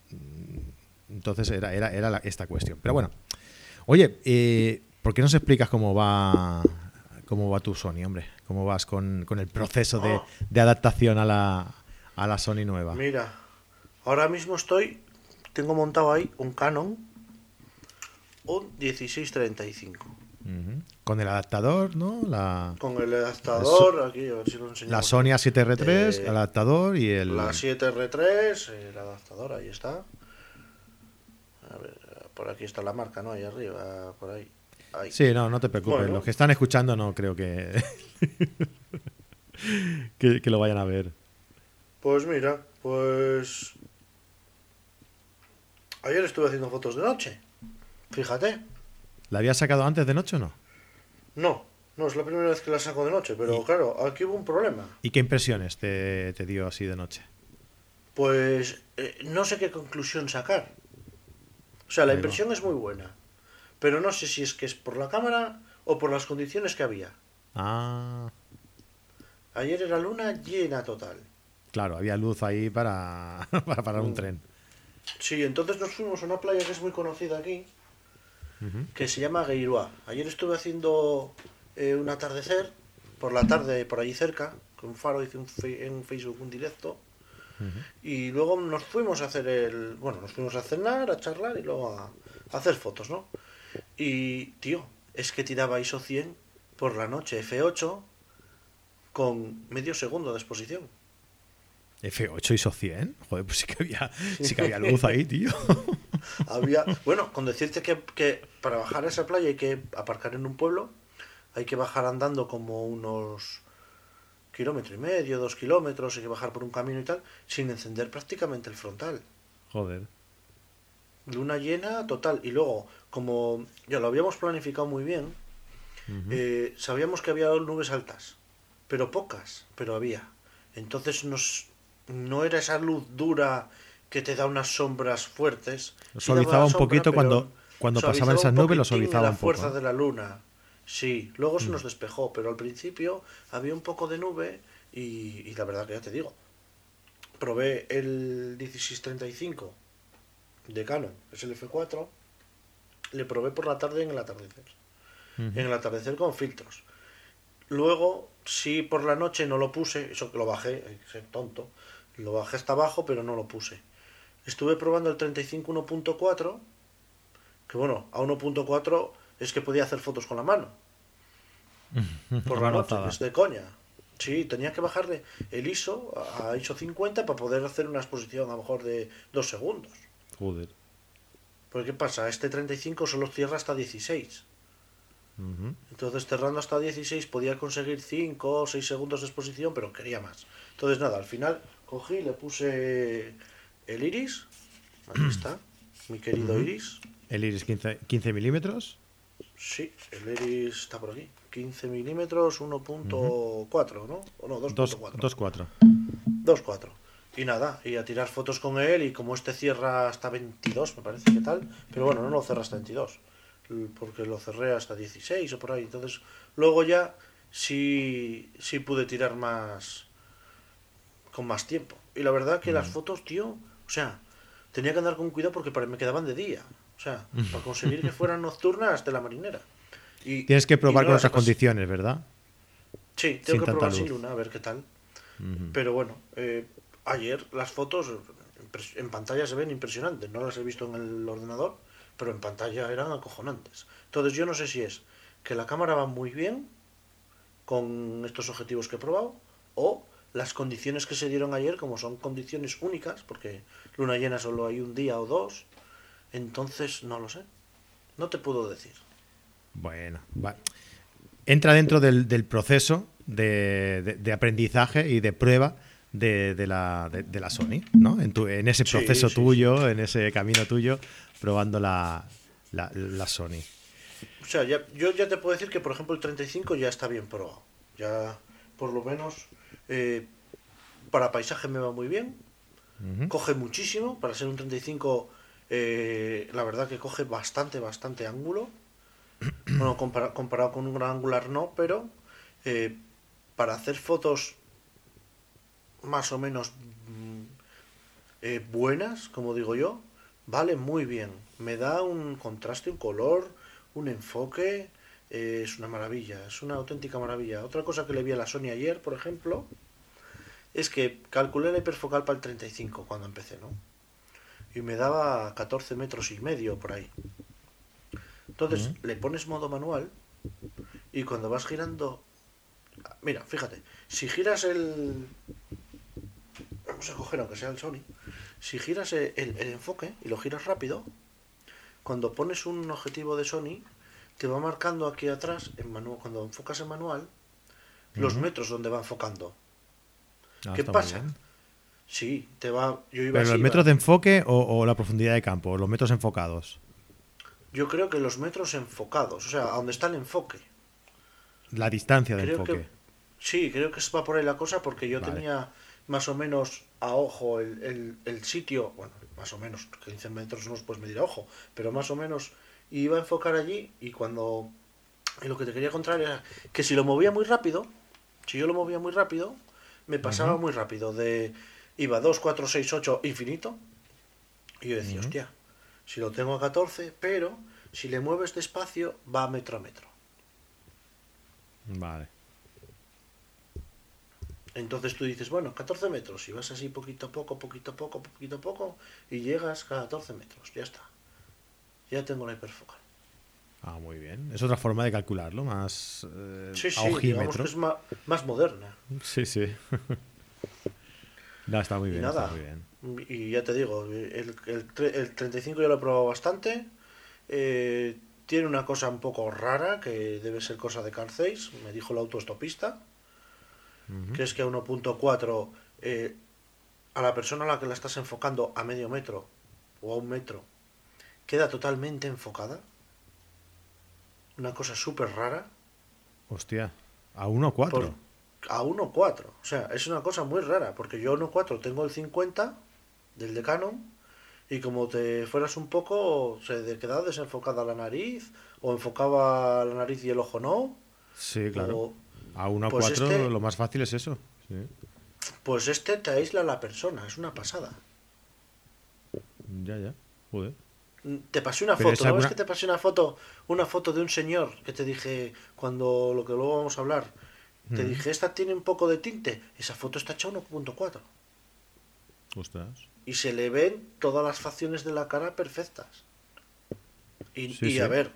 entonces era, era, era esta cuestión. Pero bueno, oye, eh, ¿por qué no se explicas cómo va cómo va tu Sony, hombre? ¿Cómo vas con, el proceso de, de, adaptación a la, a la Sony nueva? Mira, ahora mismo estoy, tengo montado ahí un Canon, un 1635. Con el adaptador, ¿no? La, con el adaptador, aquí a ver si lo La Sony A7R3, eh, el adaptador y el... La 7R3, el adaptador, ahí está. A ver, por aquí está la marca, ¿no? Ahí arriba, por ahí. Sí, no, no te preocupes. Los que están escuchando no creo que, que, lo vayan a ver. Pues mira, pues... Ayer estuve haciendo fotos de noche. Fíjate. ¿La habías sacado antes de noche o no? No, no, es la primera vez que la saco de noche, pero claro, aquí hubo un problema. ¿Y qué impresiones te, dio así de noche? Pues eh, no sé qué conclusión sacar. O sea, la impresión es muy buena. Pero no sé si es que es por la cámara o por las condiciones que había. Ah. Ayer era luna llena total. Claro, había luz ahí para, para parar un mm. tren. Sí, entonces nos fuimos a una playa que es muy conocida aquí, que se llama Gueiroa. Ayer estuve haciendo eh, un atardecer, por la tarde, por allí cerca, con un faro hice un en Facebook un directo, y luego nos fuimos a hacer el. Bueno, nos fuimos a cenar, a charlar y luego a, hacer fotos, ¿no? Y, tío, es que tiraba ISO 100 por la noche, F8, con medio segundo de exposición. F8 ISO 100? Joder, pues sí que había, sí que había luz ahí, tío. había. Bueno, con decirte que, que para bajar a esa playa hay que aparcar en un pueblo, hay que bajar andando como unos kilómetro y medio, dos kilómetros, hay que bajar por un camino y tal, sin encender prácticamente el frontal. Joder. Luna llena total. Y luego, como ya lo habíamos planificado muy bien, eh, sabíamos que había nubes altas, pero pocas, pero había. Entonces nos, no era esa luz dura que te da unas sombras fuertes. Suavizaba un poquito cuando, cuando pasaban esas nubes, lo suavizaba un poco. La fuerza de la luna. Sí, luego se mm. nos despejó, pero al principio había un poco de nube y, la verdad que ya te digo, probé el 1635 de Canon, es el F4, le probé por la tarde en el atardecer. En el atardecer con filtros. Luego, sí por la noche no lo puse, eso que lo bajé, ser tonto, lo bajé hasta abajo, pero no lo puse. Estuve probando el 35 1.4, que bueno, a 1.4 es que podía hacer fotos con la mano. Por la noche, es de coña. Sí, tenía que bajarle el ISO a ISO 50 para poder hacer una exposición a lo mejor de dos segundos. Joder. Porque ¿qué pasa? Este 35 solo cierra hasta 16. Entonces cerrando hasta 16 podía conseguir 5 o 6 segundos de exposición, pero quería más. Entonces nada, al final cogí, le puse el iris. Aquí está, mi querido iris. El iris 15, 15 milímetros. Sí, el iris está por aquí. 15 milímetros, 1.4, ¿no? O no, 2.4. 2.4. 2.4. Y nada, y a tirar fotos con él y como este cierra hasta 22, me parece que tal, pero bueno, no lo cerra hasta 22, porque lo cerré hasta 16 o por ahí. Entonces, luego ya sí, sí pude tirar más con más tiempo. Y la verdad que las fotos, tío, o sea, tenía que andar con cuidado porque me quedaban de día. O sea, para conseguir que fueran nocturnas de la marinera. Y, Tienes que probar con esas condiciones, ¿verdad? Sí, tengo que probar sin luna, a ver qué tal. Pero bueno, eh, ayer las fotos en pantalla se ven impresionantes. No las he visto en el ordenador, pero en pantalla eran acojonantes. Entonces yo no sé si es que la cámara va muy bien con estos objetivos que he probado o las condiciones que se dieron ayer, como son condiciones únicas, porque luna llena solo hay un día o dos, entonces no lo sé. No te puedo decir. Bueno, va. entra dentro del, proceso de, aprendizaje y de prueba de, la, de, la, Sony, ¿no? En, tu, en ese proceso tuyo, en ese camino tuyo, probando la, la, Sony. O sea, ya, yo ya te puedo decir que, por ejemplo, el 35 ya está bien probado. Ya, por lo menos, eh, para paisaje me va muy bien. Coge muchísimo. Para ser un 35, eh, la verdad que coge bastante, bastante ángulo. Bueno, comparado con un gran angular no, pero eh, para hacer fotos más o menos mm, buenas, como digo yo, vale muy bien. Me da un contraste, un color, un enfoque es una maravilla, es una auténtica maravilla. Otra cosa que le vi a la Sony ayer, por ejemplo, es que calculé la hiperfocal para el 35 cuando empecé, ¿no? Y me daba 14 metros y medio por ahí. Entonces le pones modo manual y cuando vas girando... Mira, fíjate, si giras el... Vamos a coger aunque sea el Sony. Si giras el, el enfoque y lo giras rápido, cuando pones un objetivo de Sony, te va marcando aquí atrás, en manual, cuando enfocas en manual, los metros donde va enfocando. Ah, ¿Qué pasa? Sí, te va. Yo iba ¿Pero los metros de enfoque o, la profundidad de campo? ¿Los metros enfocados? Yo creo que los metros enfocados, o sea, a donde está el enfoque. La distancia de enfoque. sí, creo que va por ahí la cosa porque yo tenía más o menos a ojo el, el, sitio, bueno, más o menos, 15 metros no os puedes medir a ojo, pero más o menos iba a enfocar allí y cuando y lo que te quería contar era que si lo movía muy rápido, si yo lo movía muy rápido, me pasaba muy rápido de iba 2, 4, 6, 8 infinito y yo decía, hostia, si lo tengo a 14, pero si le mueves despacio va metro a metro. Vale. Entonces tú dices, bueno, 14 metros, y vas así poquito a poco, poquito a poco, poquito a poco, y llegas a 14 metros, ya está ya tengo la hiperfocal. Ah, muy bien. Es otra forma de calcularlo, más eh, sí, sí, digamos que es más, moderna. Sí, sí. no, está muy bien, está muy bien. Y ya te digo, el, el, 35 ya lo he probado bastante. Eh, tiene una cosa un poco rara, que debe ser cosa de Car me dijo el autoestopista, que es que a 1.4 eh, a la persona a la que la estás enfocando a medio metro o a un metro queda totalmente enfocada. Una cosa súper rara. Hostia, a 1.4. A 1.4. O sea, es una cosa muy rara, porque yo a 1.4 tengo el 50 del de Canon y como te fueras un poco, se quedaba desenfocada la nariz o enfocaba la nariz y el ojo no. Sí, claro. a 1.4 pues este lo más fácil es eso. Pues este te aísla a la persona, es una pasada. Ya, ya. Joder. Te pasé una foto, ¿no? Es que te pasé una foto, una foto de un señor que te dije cuando lo que luego vamos a hablar. Te dije, esta tiene un poco de tinte. Esa foto está hecha 1.4. Ostras. Y se le ven todas las facciones de la cara perfectas. Y, a ver,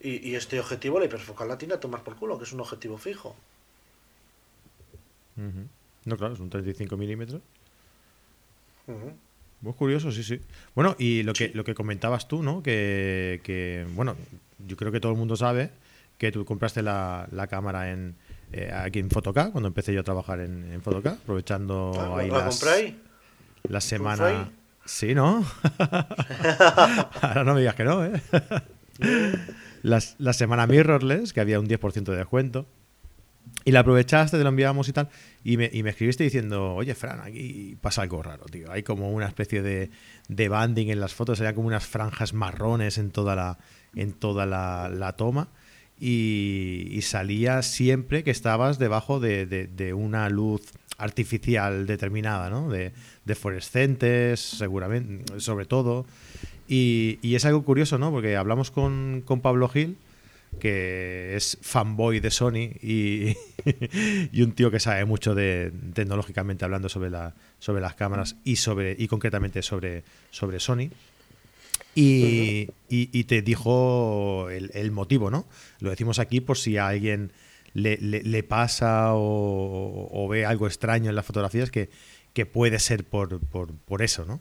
y, este objetivo, la hiperfocal latina, tomar por culo, que es un objetivo fijo. No, claro, es un 35 milímetros. Muy curioso, sí, sí. Bueno, y lo que, lo que comentabas tú, ¿no? Que, bueno, yo creo que todo el mundo sabe que tú compraste la, cámara en eh, aquí en Photocá, cuando empecé yo a trabajar en, en Photocá, aprovechando ah, ahí ¿La las, la semana... Sí, ¿no? Ahora no me digas que no, ¿eh? la semana mirrorless, que había un 10% de descuento. Y la aprovechaste, te lo enviábamos y tal. Y me, y me escribiste diciendo, oye, Fran, aquí pasa algo raro, tío. Hay como una especie de, de banding en las fotos, sería como unas franjas marrones en toda la, en toda la, la toma. Y, y salía siempre que estabas debajo de, de- una luz artificial determinada, ¿no? De, de fluorescentes, seguramente, sobre todo. Y, y es algo curioso, ¿no? Porque hablamos con, con Pablo Gil, que es fanboy de Sony y, y un tío que sabe mucho de tecnológicamente hablando sobre, la, sobre las cámaras y sobre y concretamente sobre, sobre Sony. Y, y- y te dijo el, el motivo, ¿no? Lo decimos aquí por si a alguien le, le- le pasa o, o ve algo extraño en las fotografías que, que puede ser por, por, por eso, ¿no?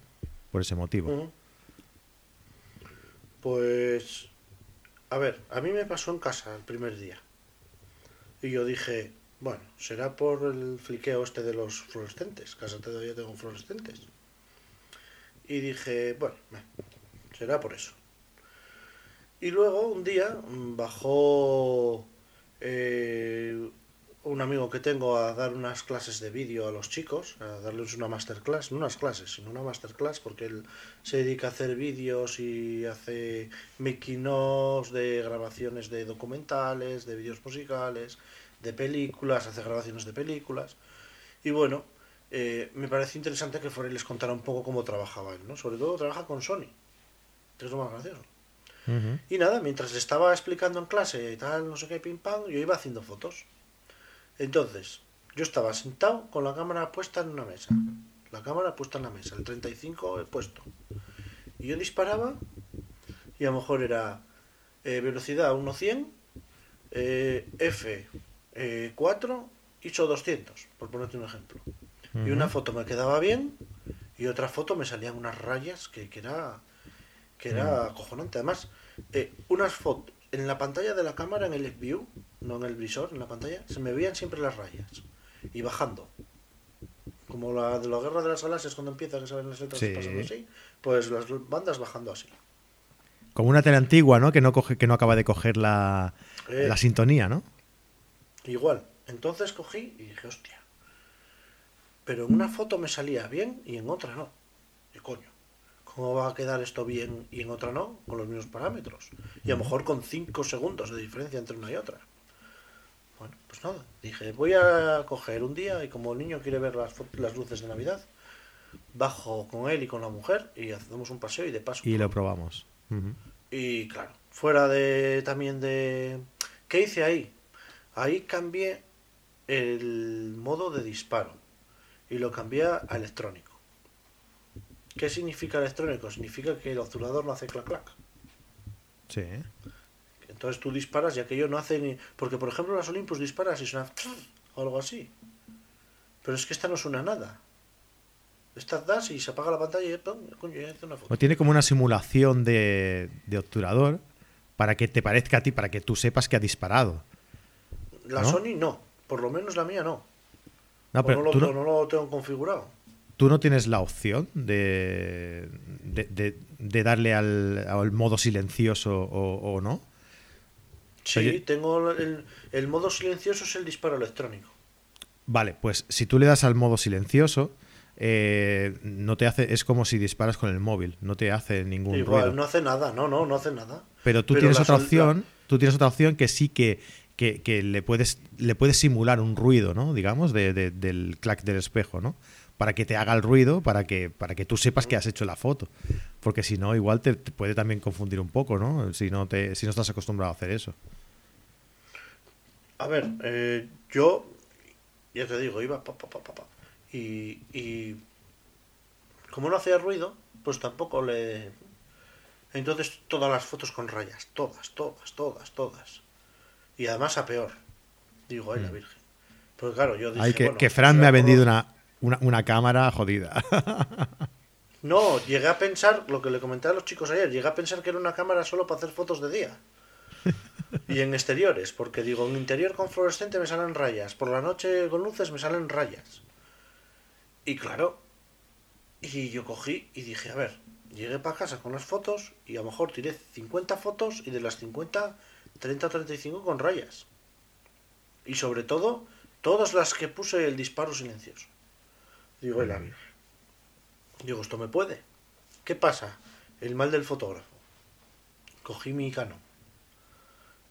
Por ese motivo. Pues, a ver, a mí me pasó en casa el primer día. Y yo dije, bueno, será por el fliqueo este de los fluorescentes. Casa todavía tengo fluorescentes. Y dije, bueno, será por eso. Y luego un día mm, bajó eh, un amigo que tengo a dar unas clases de vídeo a los chicos, a darles una masterclass, no unas clases, sino una masterclass, porque él se dedica a hacer vídeos y hace making ofs de grabaciones de documentales, de vídeos musicales, de películas, hace grabaciones de películas. Y bueno, eh, me parece interesante que fuera y les contara un poco cómo trabajaba él, ¿no? Sobre todo trabaja con Sony, que es lo más gracioso. Y nada, mientras le estaba explicando en clase y tal, no sé qué, pim pam, yo iba haciendo fotos. Entonces, yo estaba sentado con la cámara puesta en una mesa. La cámara puesta en la mesa, el 35 he puesto. Y yo disparaba y a lo mejor era eh, velocidad 1.100, eh, F eh, 4, ISO 200, por ponerte un ejemplo. Y una foto me quedaba bien y otra foto me salían unas rayas que, que era que era acojonante. Además, eh, unas fotos en la pantalla de la cámara, en el view, no en el visor, en la pantalla, se me veían siempre las rayas y bajando. Como la de la guerra de las galaxias cuando empieza, que salen las letras Sí. pasando así, pues las bandas bajando así. Como una tele antigua, ¿no? Que no coge, que no acaba de coger la, Eh, la sintonía, ¿no? Igual. Entonces cogí y dije, hostia. Pero en una foto me salía bien y en otra no. ¿Qué coño? ¿Cómo va a quedar esto bien y en otra no? Con los mismos parámetros. Y a lo mejor con 5 segundos de diferencia entre una y otra. Bueno, pues nada. Dije, voy a coger un día y como el niño quiere ver las, luces de Navidad, bajo con él y con la mujer y hacemos un paseo y de paso. Y lo probamos. Y claro, fuera de también de... ¿Qué hice ahí? Ahí cambié el modo de disparo y lo cambié a electrónico. ¿Qué significa electrónico? Significa que el obturador no hace clac clac. Sí. Entonces tú disparas y aquello no hace ni... Porque por ejemplo las Olympus disparas y suena... o algo así. Pero es que esta no suena nada. Esta das y se apaga la pantalla y ¡pum! coño, ya hace una foto. O tiene como una simulación de, de obturador para que te parezca a ti, para que tú sepas que ha disparado. La ¿no? Sony no. Por lo menos la mía no. No, O pero no, lo, tú no, o no lo tengo configurado. Tú no tienes la opción de, de, de- de darle al, al modo silencioso o, o no. Sí, Oye. tengo el, el modo silencioso es el disparo electrónico. Vale, pues si tú le das al modo silencioso, eh, no te hace, es como si disparas con el móvil, no te hace ningún Igual, ruido. no hace nada, no, no, no hace nada. Pero tú Pero tienes otra opción, tú tienes otra opción que sí que, que, que le puedes le puedes simular un ruido, ¿no? Digamos, de, de- del clac del espejo, ¿no? Para que te haga el ruido, para que, para que tú sepas que has hecho la foto. Porque si no, igual te, te puede también confundir un poco, ¿no? Si no te, si no estás acostumbrado a hacer eso. A ver, eh, yo, ya te digo, iba pa, pa, pa, pa, pa. Y, y como no hacía ruido, pues tampoco le... Entonces todas las fotos con rayas, todas, todas, todas, todas. Y además a peor. Digo, ay, la Virgen. Porque claro, yo dije... Mm. Ay, que, bueno, que Fran me ha vendido una, una, una cámara jodida. No, llegué a pensar, lo que le comenté a los chicos ayer, llegué a pensar que era una cámara solo para hacer fotos de día. Y en exteriores, porque digo, en interior con fluorescente me salen rayas, por la noche con luces me salen rayas. Y claro, y yo cogí y dije, a ver, llegué para casa con las fotos y a lo mejor tiré 50 fotos y de las 50, 30 o 35 con rayas. Y sobre todo, todas las que puse el disparo silencioso. Digo, el avión. Digo, esto me puede. ¿Qué pasa? El mal del fotógrafo. Cogí mi Canon.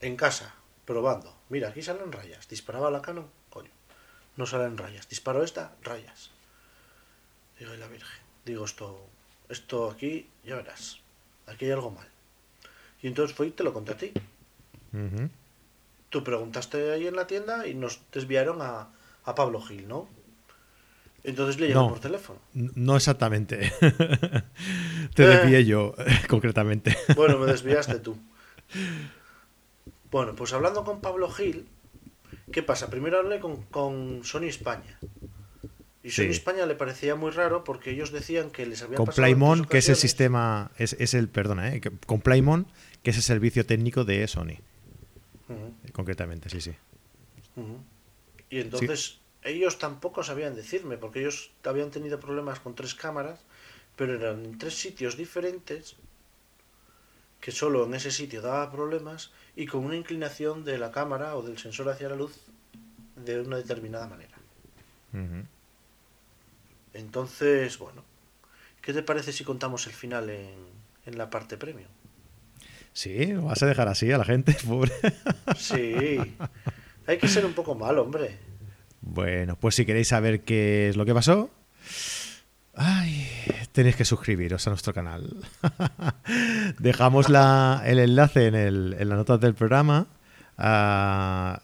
En casa, probando. Mira, aquí salen rayas. Disparaba la Canon, coño. No salen rayas. Disparo esta, rayas. Digo, y la Virgen. Digo, esto, esto aquí, ya verás. Aquí hay algo mal. Y entonces fui y te lo conté a ti. Tú preguntaste ahí en la tienda y nos desviaron a, a Pablo Gil, ¿no? Entonces le llamé No. por teléfono. No exactamente. Te Eh. desvié yo, concretamente. Bueno, me desviaste tú. Bueno, pues hablando con Pablo Gil, ¿qué pasa? Primero hablé con, con Sony España. Y Sony Sí. España le parecía muy raro porque ellos decían que les habían Con pasado Playmon, que es el sistema, es, es el, perdona, eh, con Playmon, que es el servicio técnico de Sony, concretamente, sí, sí. Y entonces ellos tampoco sabían decirme, porque ellos habían tenido problemas con tres cámaras, pero eran en tres sitios diferentes, que solo en ese sitio daba problemas y con una inclinación de la cámara o del sensor hacia la luz de una determinada manera. Entonces, bueno, ¿qué te parece si contamos el final en, en la parte premium? Sí, ¿lo vas a dejar así a la gente, pobre. Sí, hay que ser un poco mal, hombre. Bueno, pues si queréis saber qué es lo que pasó, ay, tenéis que suscribiros a nuestro canal. Dejamos la- el enlace en, el, en las notas del programa. Ah,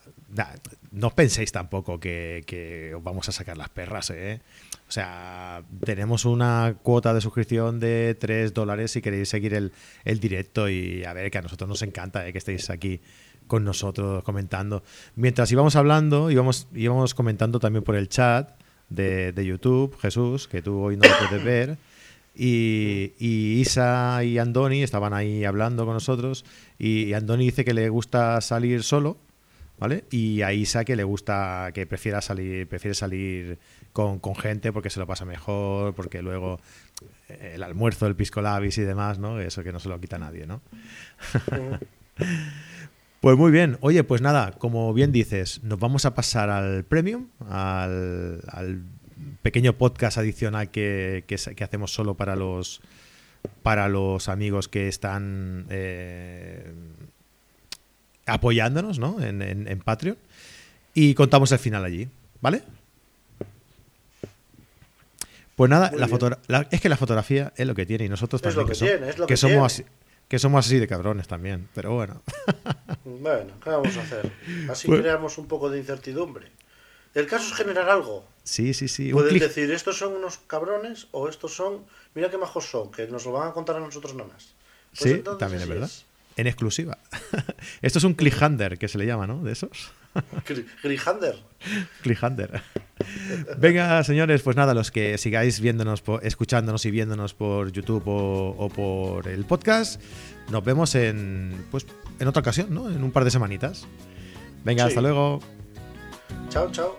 no os penséis tampoco que, que os vamos a sacar las perras, ¿eh? O sea, tenemos una cuota de suscripción de 3 dólares si queréis seguir el, el directo y a ver, que a nosotros nos encanta ¿eh? que estéis aquí con nosotros comentando. Mientras íbamos hablando, íbamos, íbamos comentando también por el chat de, de YouTube, Jesús, que tú hoy no lo puedes ver. Y, y Isa y Andoni estaban ahí hablando con nosotros. Y, Andoni dice que le gusta salir solo, ¿vale? Y a Isa que le gusta, que prefiera salir, prefiere salir con, con gente porque se lo pasa mejor, porque luego el almuerzo, el pisco labis y demás, ¿no? Eso que no se lo quita nadie, ¿no? Pues muy bien. Oye, pues nada, como bien dices, nos vamos a pasar al premium, al, al pequeño podcast adicional que, que hacemos solo para los para los amigos que están eh, apoyándonos ¿no? en, en- en Patreon. Y contamos el final allí, ¿vale? Pues nada, la es que la fotografía es lo que tiene y nosotros Es también lo que tiene, es lo que somos así, que somos así de cabrones también, pero bueno. Bueno, ¿qué vamos a hacer? Así Pues- creamos un poco de incertidumbre. El caso es generar algo. Sí, sí, sí. Puedes clic- decir, estos son unos cabrones o estos son, mira qué majos son, que nos lo van a contar a nosotros nada más. Pues sí, entonces también es verdad. En exclusiva. Esto es un cliffhanger que se le llama, ¿no? De esos. Grijander. Cliffhanger. Venga, señores, pues nada, los que sigáis viéndonos, escuchándonos y viéndonos por YouTube o, o por el podcast, nos vemos en, pues, en otra ocasión, ¿no? En un par de semanitas. Venga, Sí. hasta luego. Chao, chao.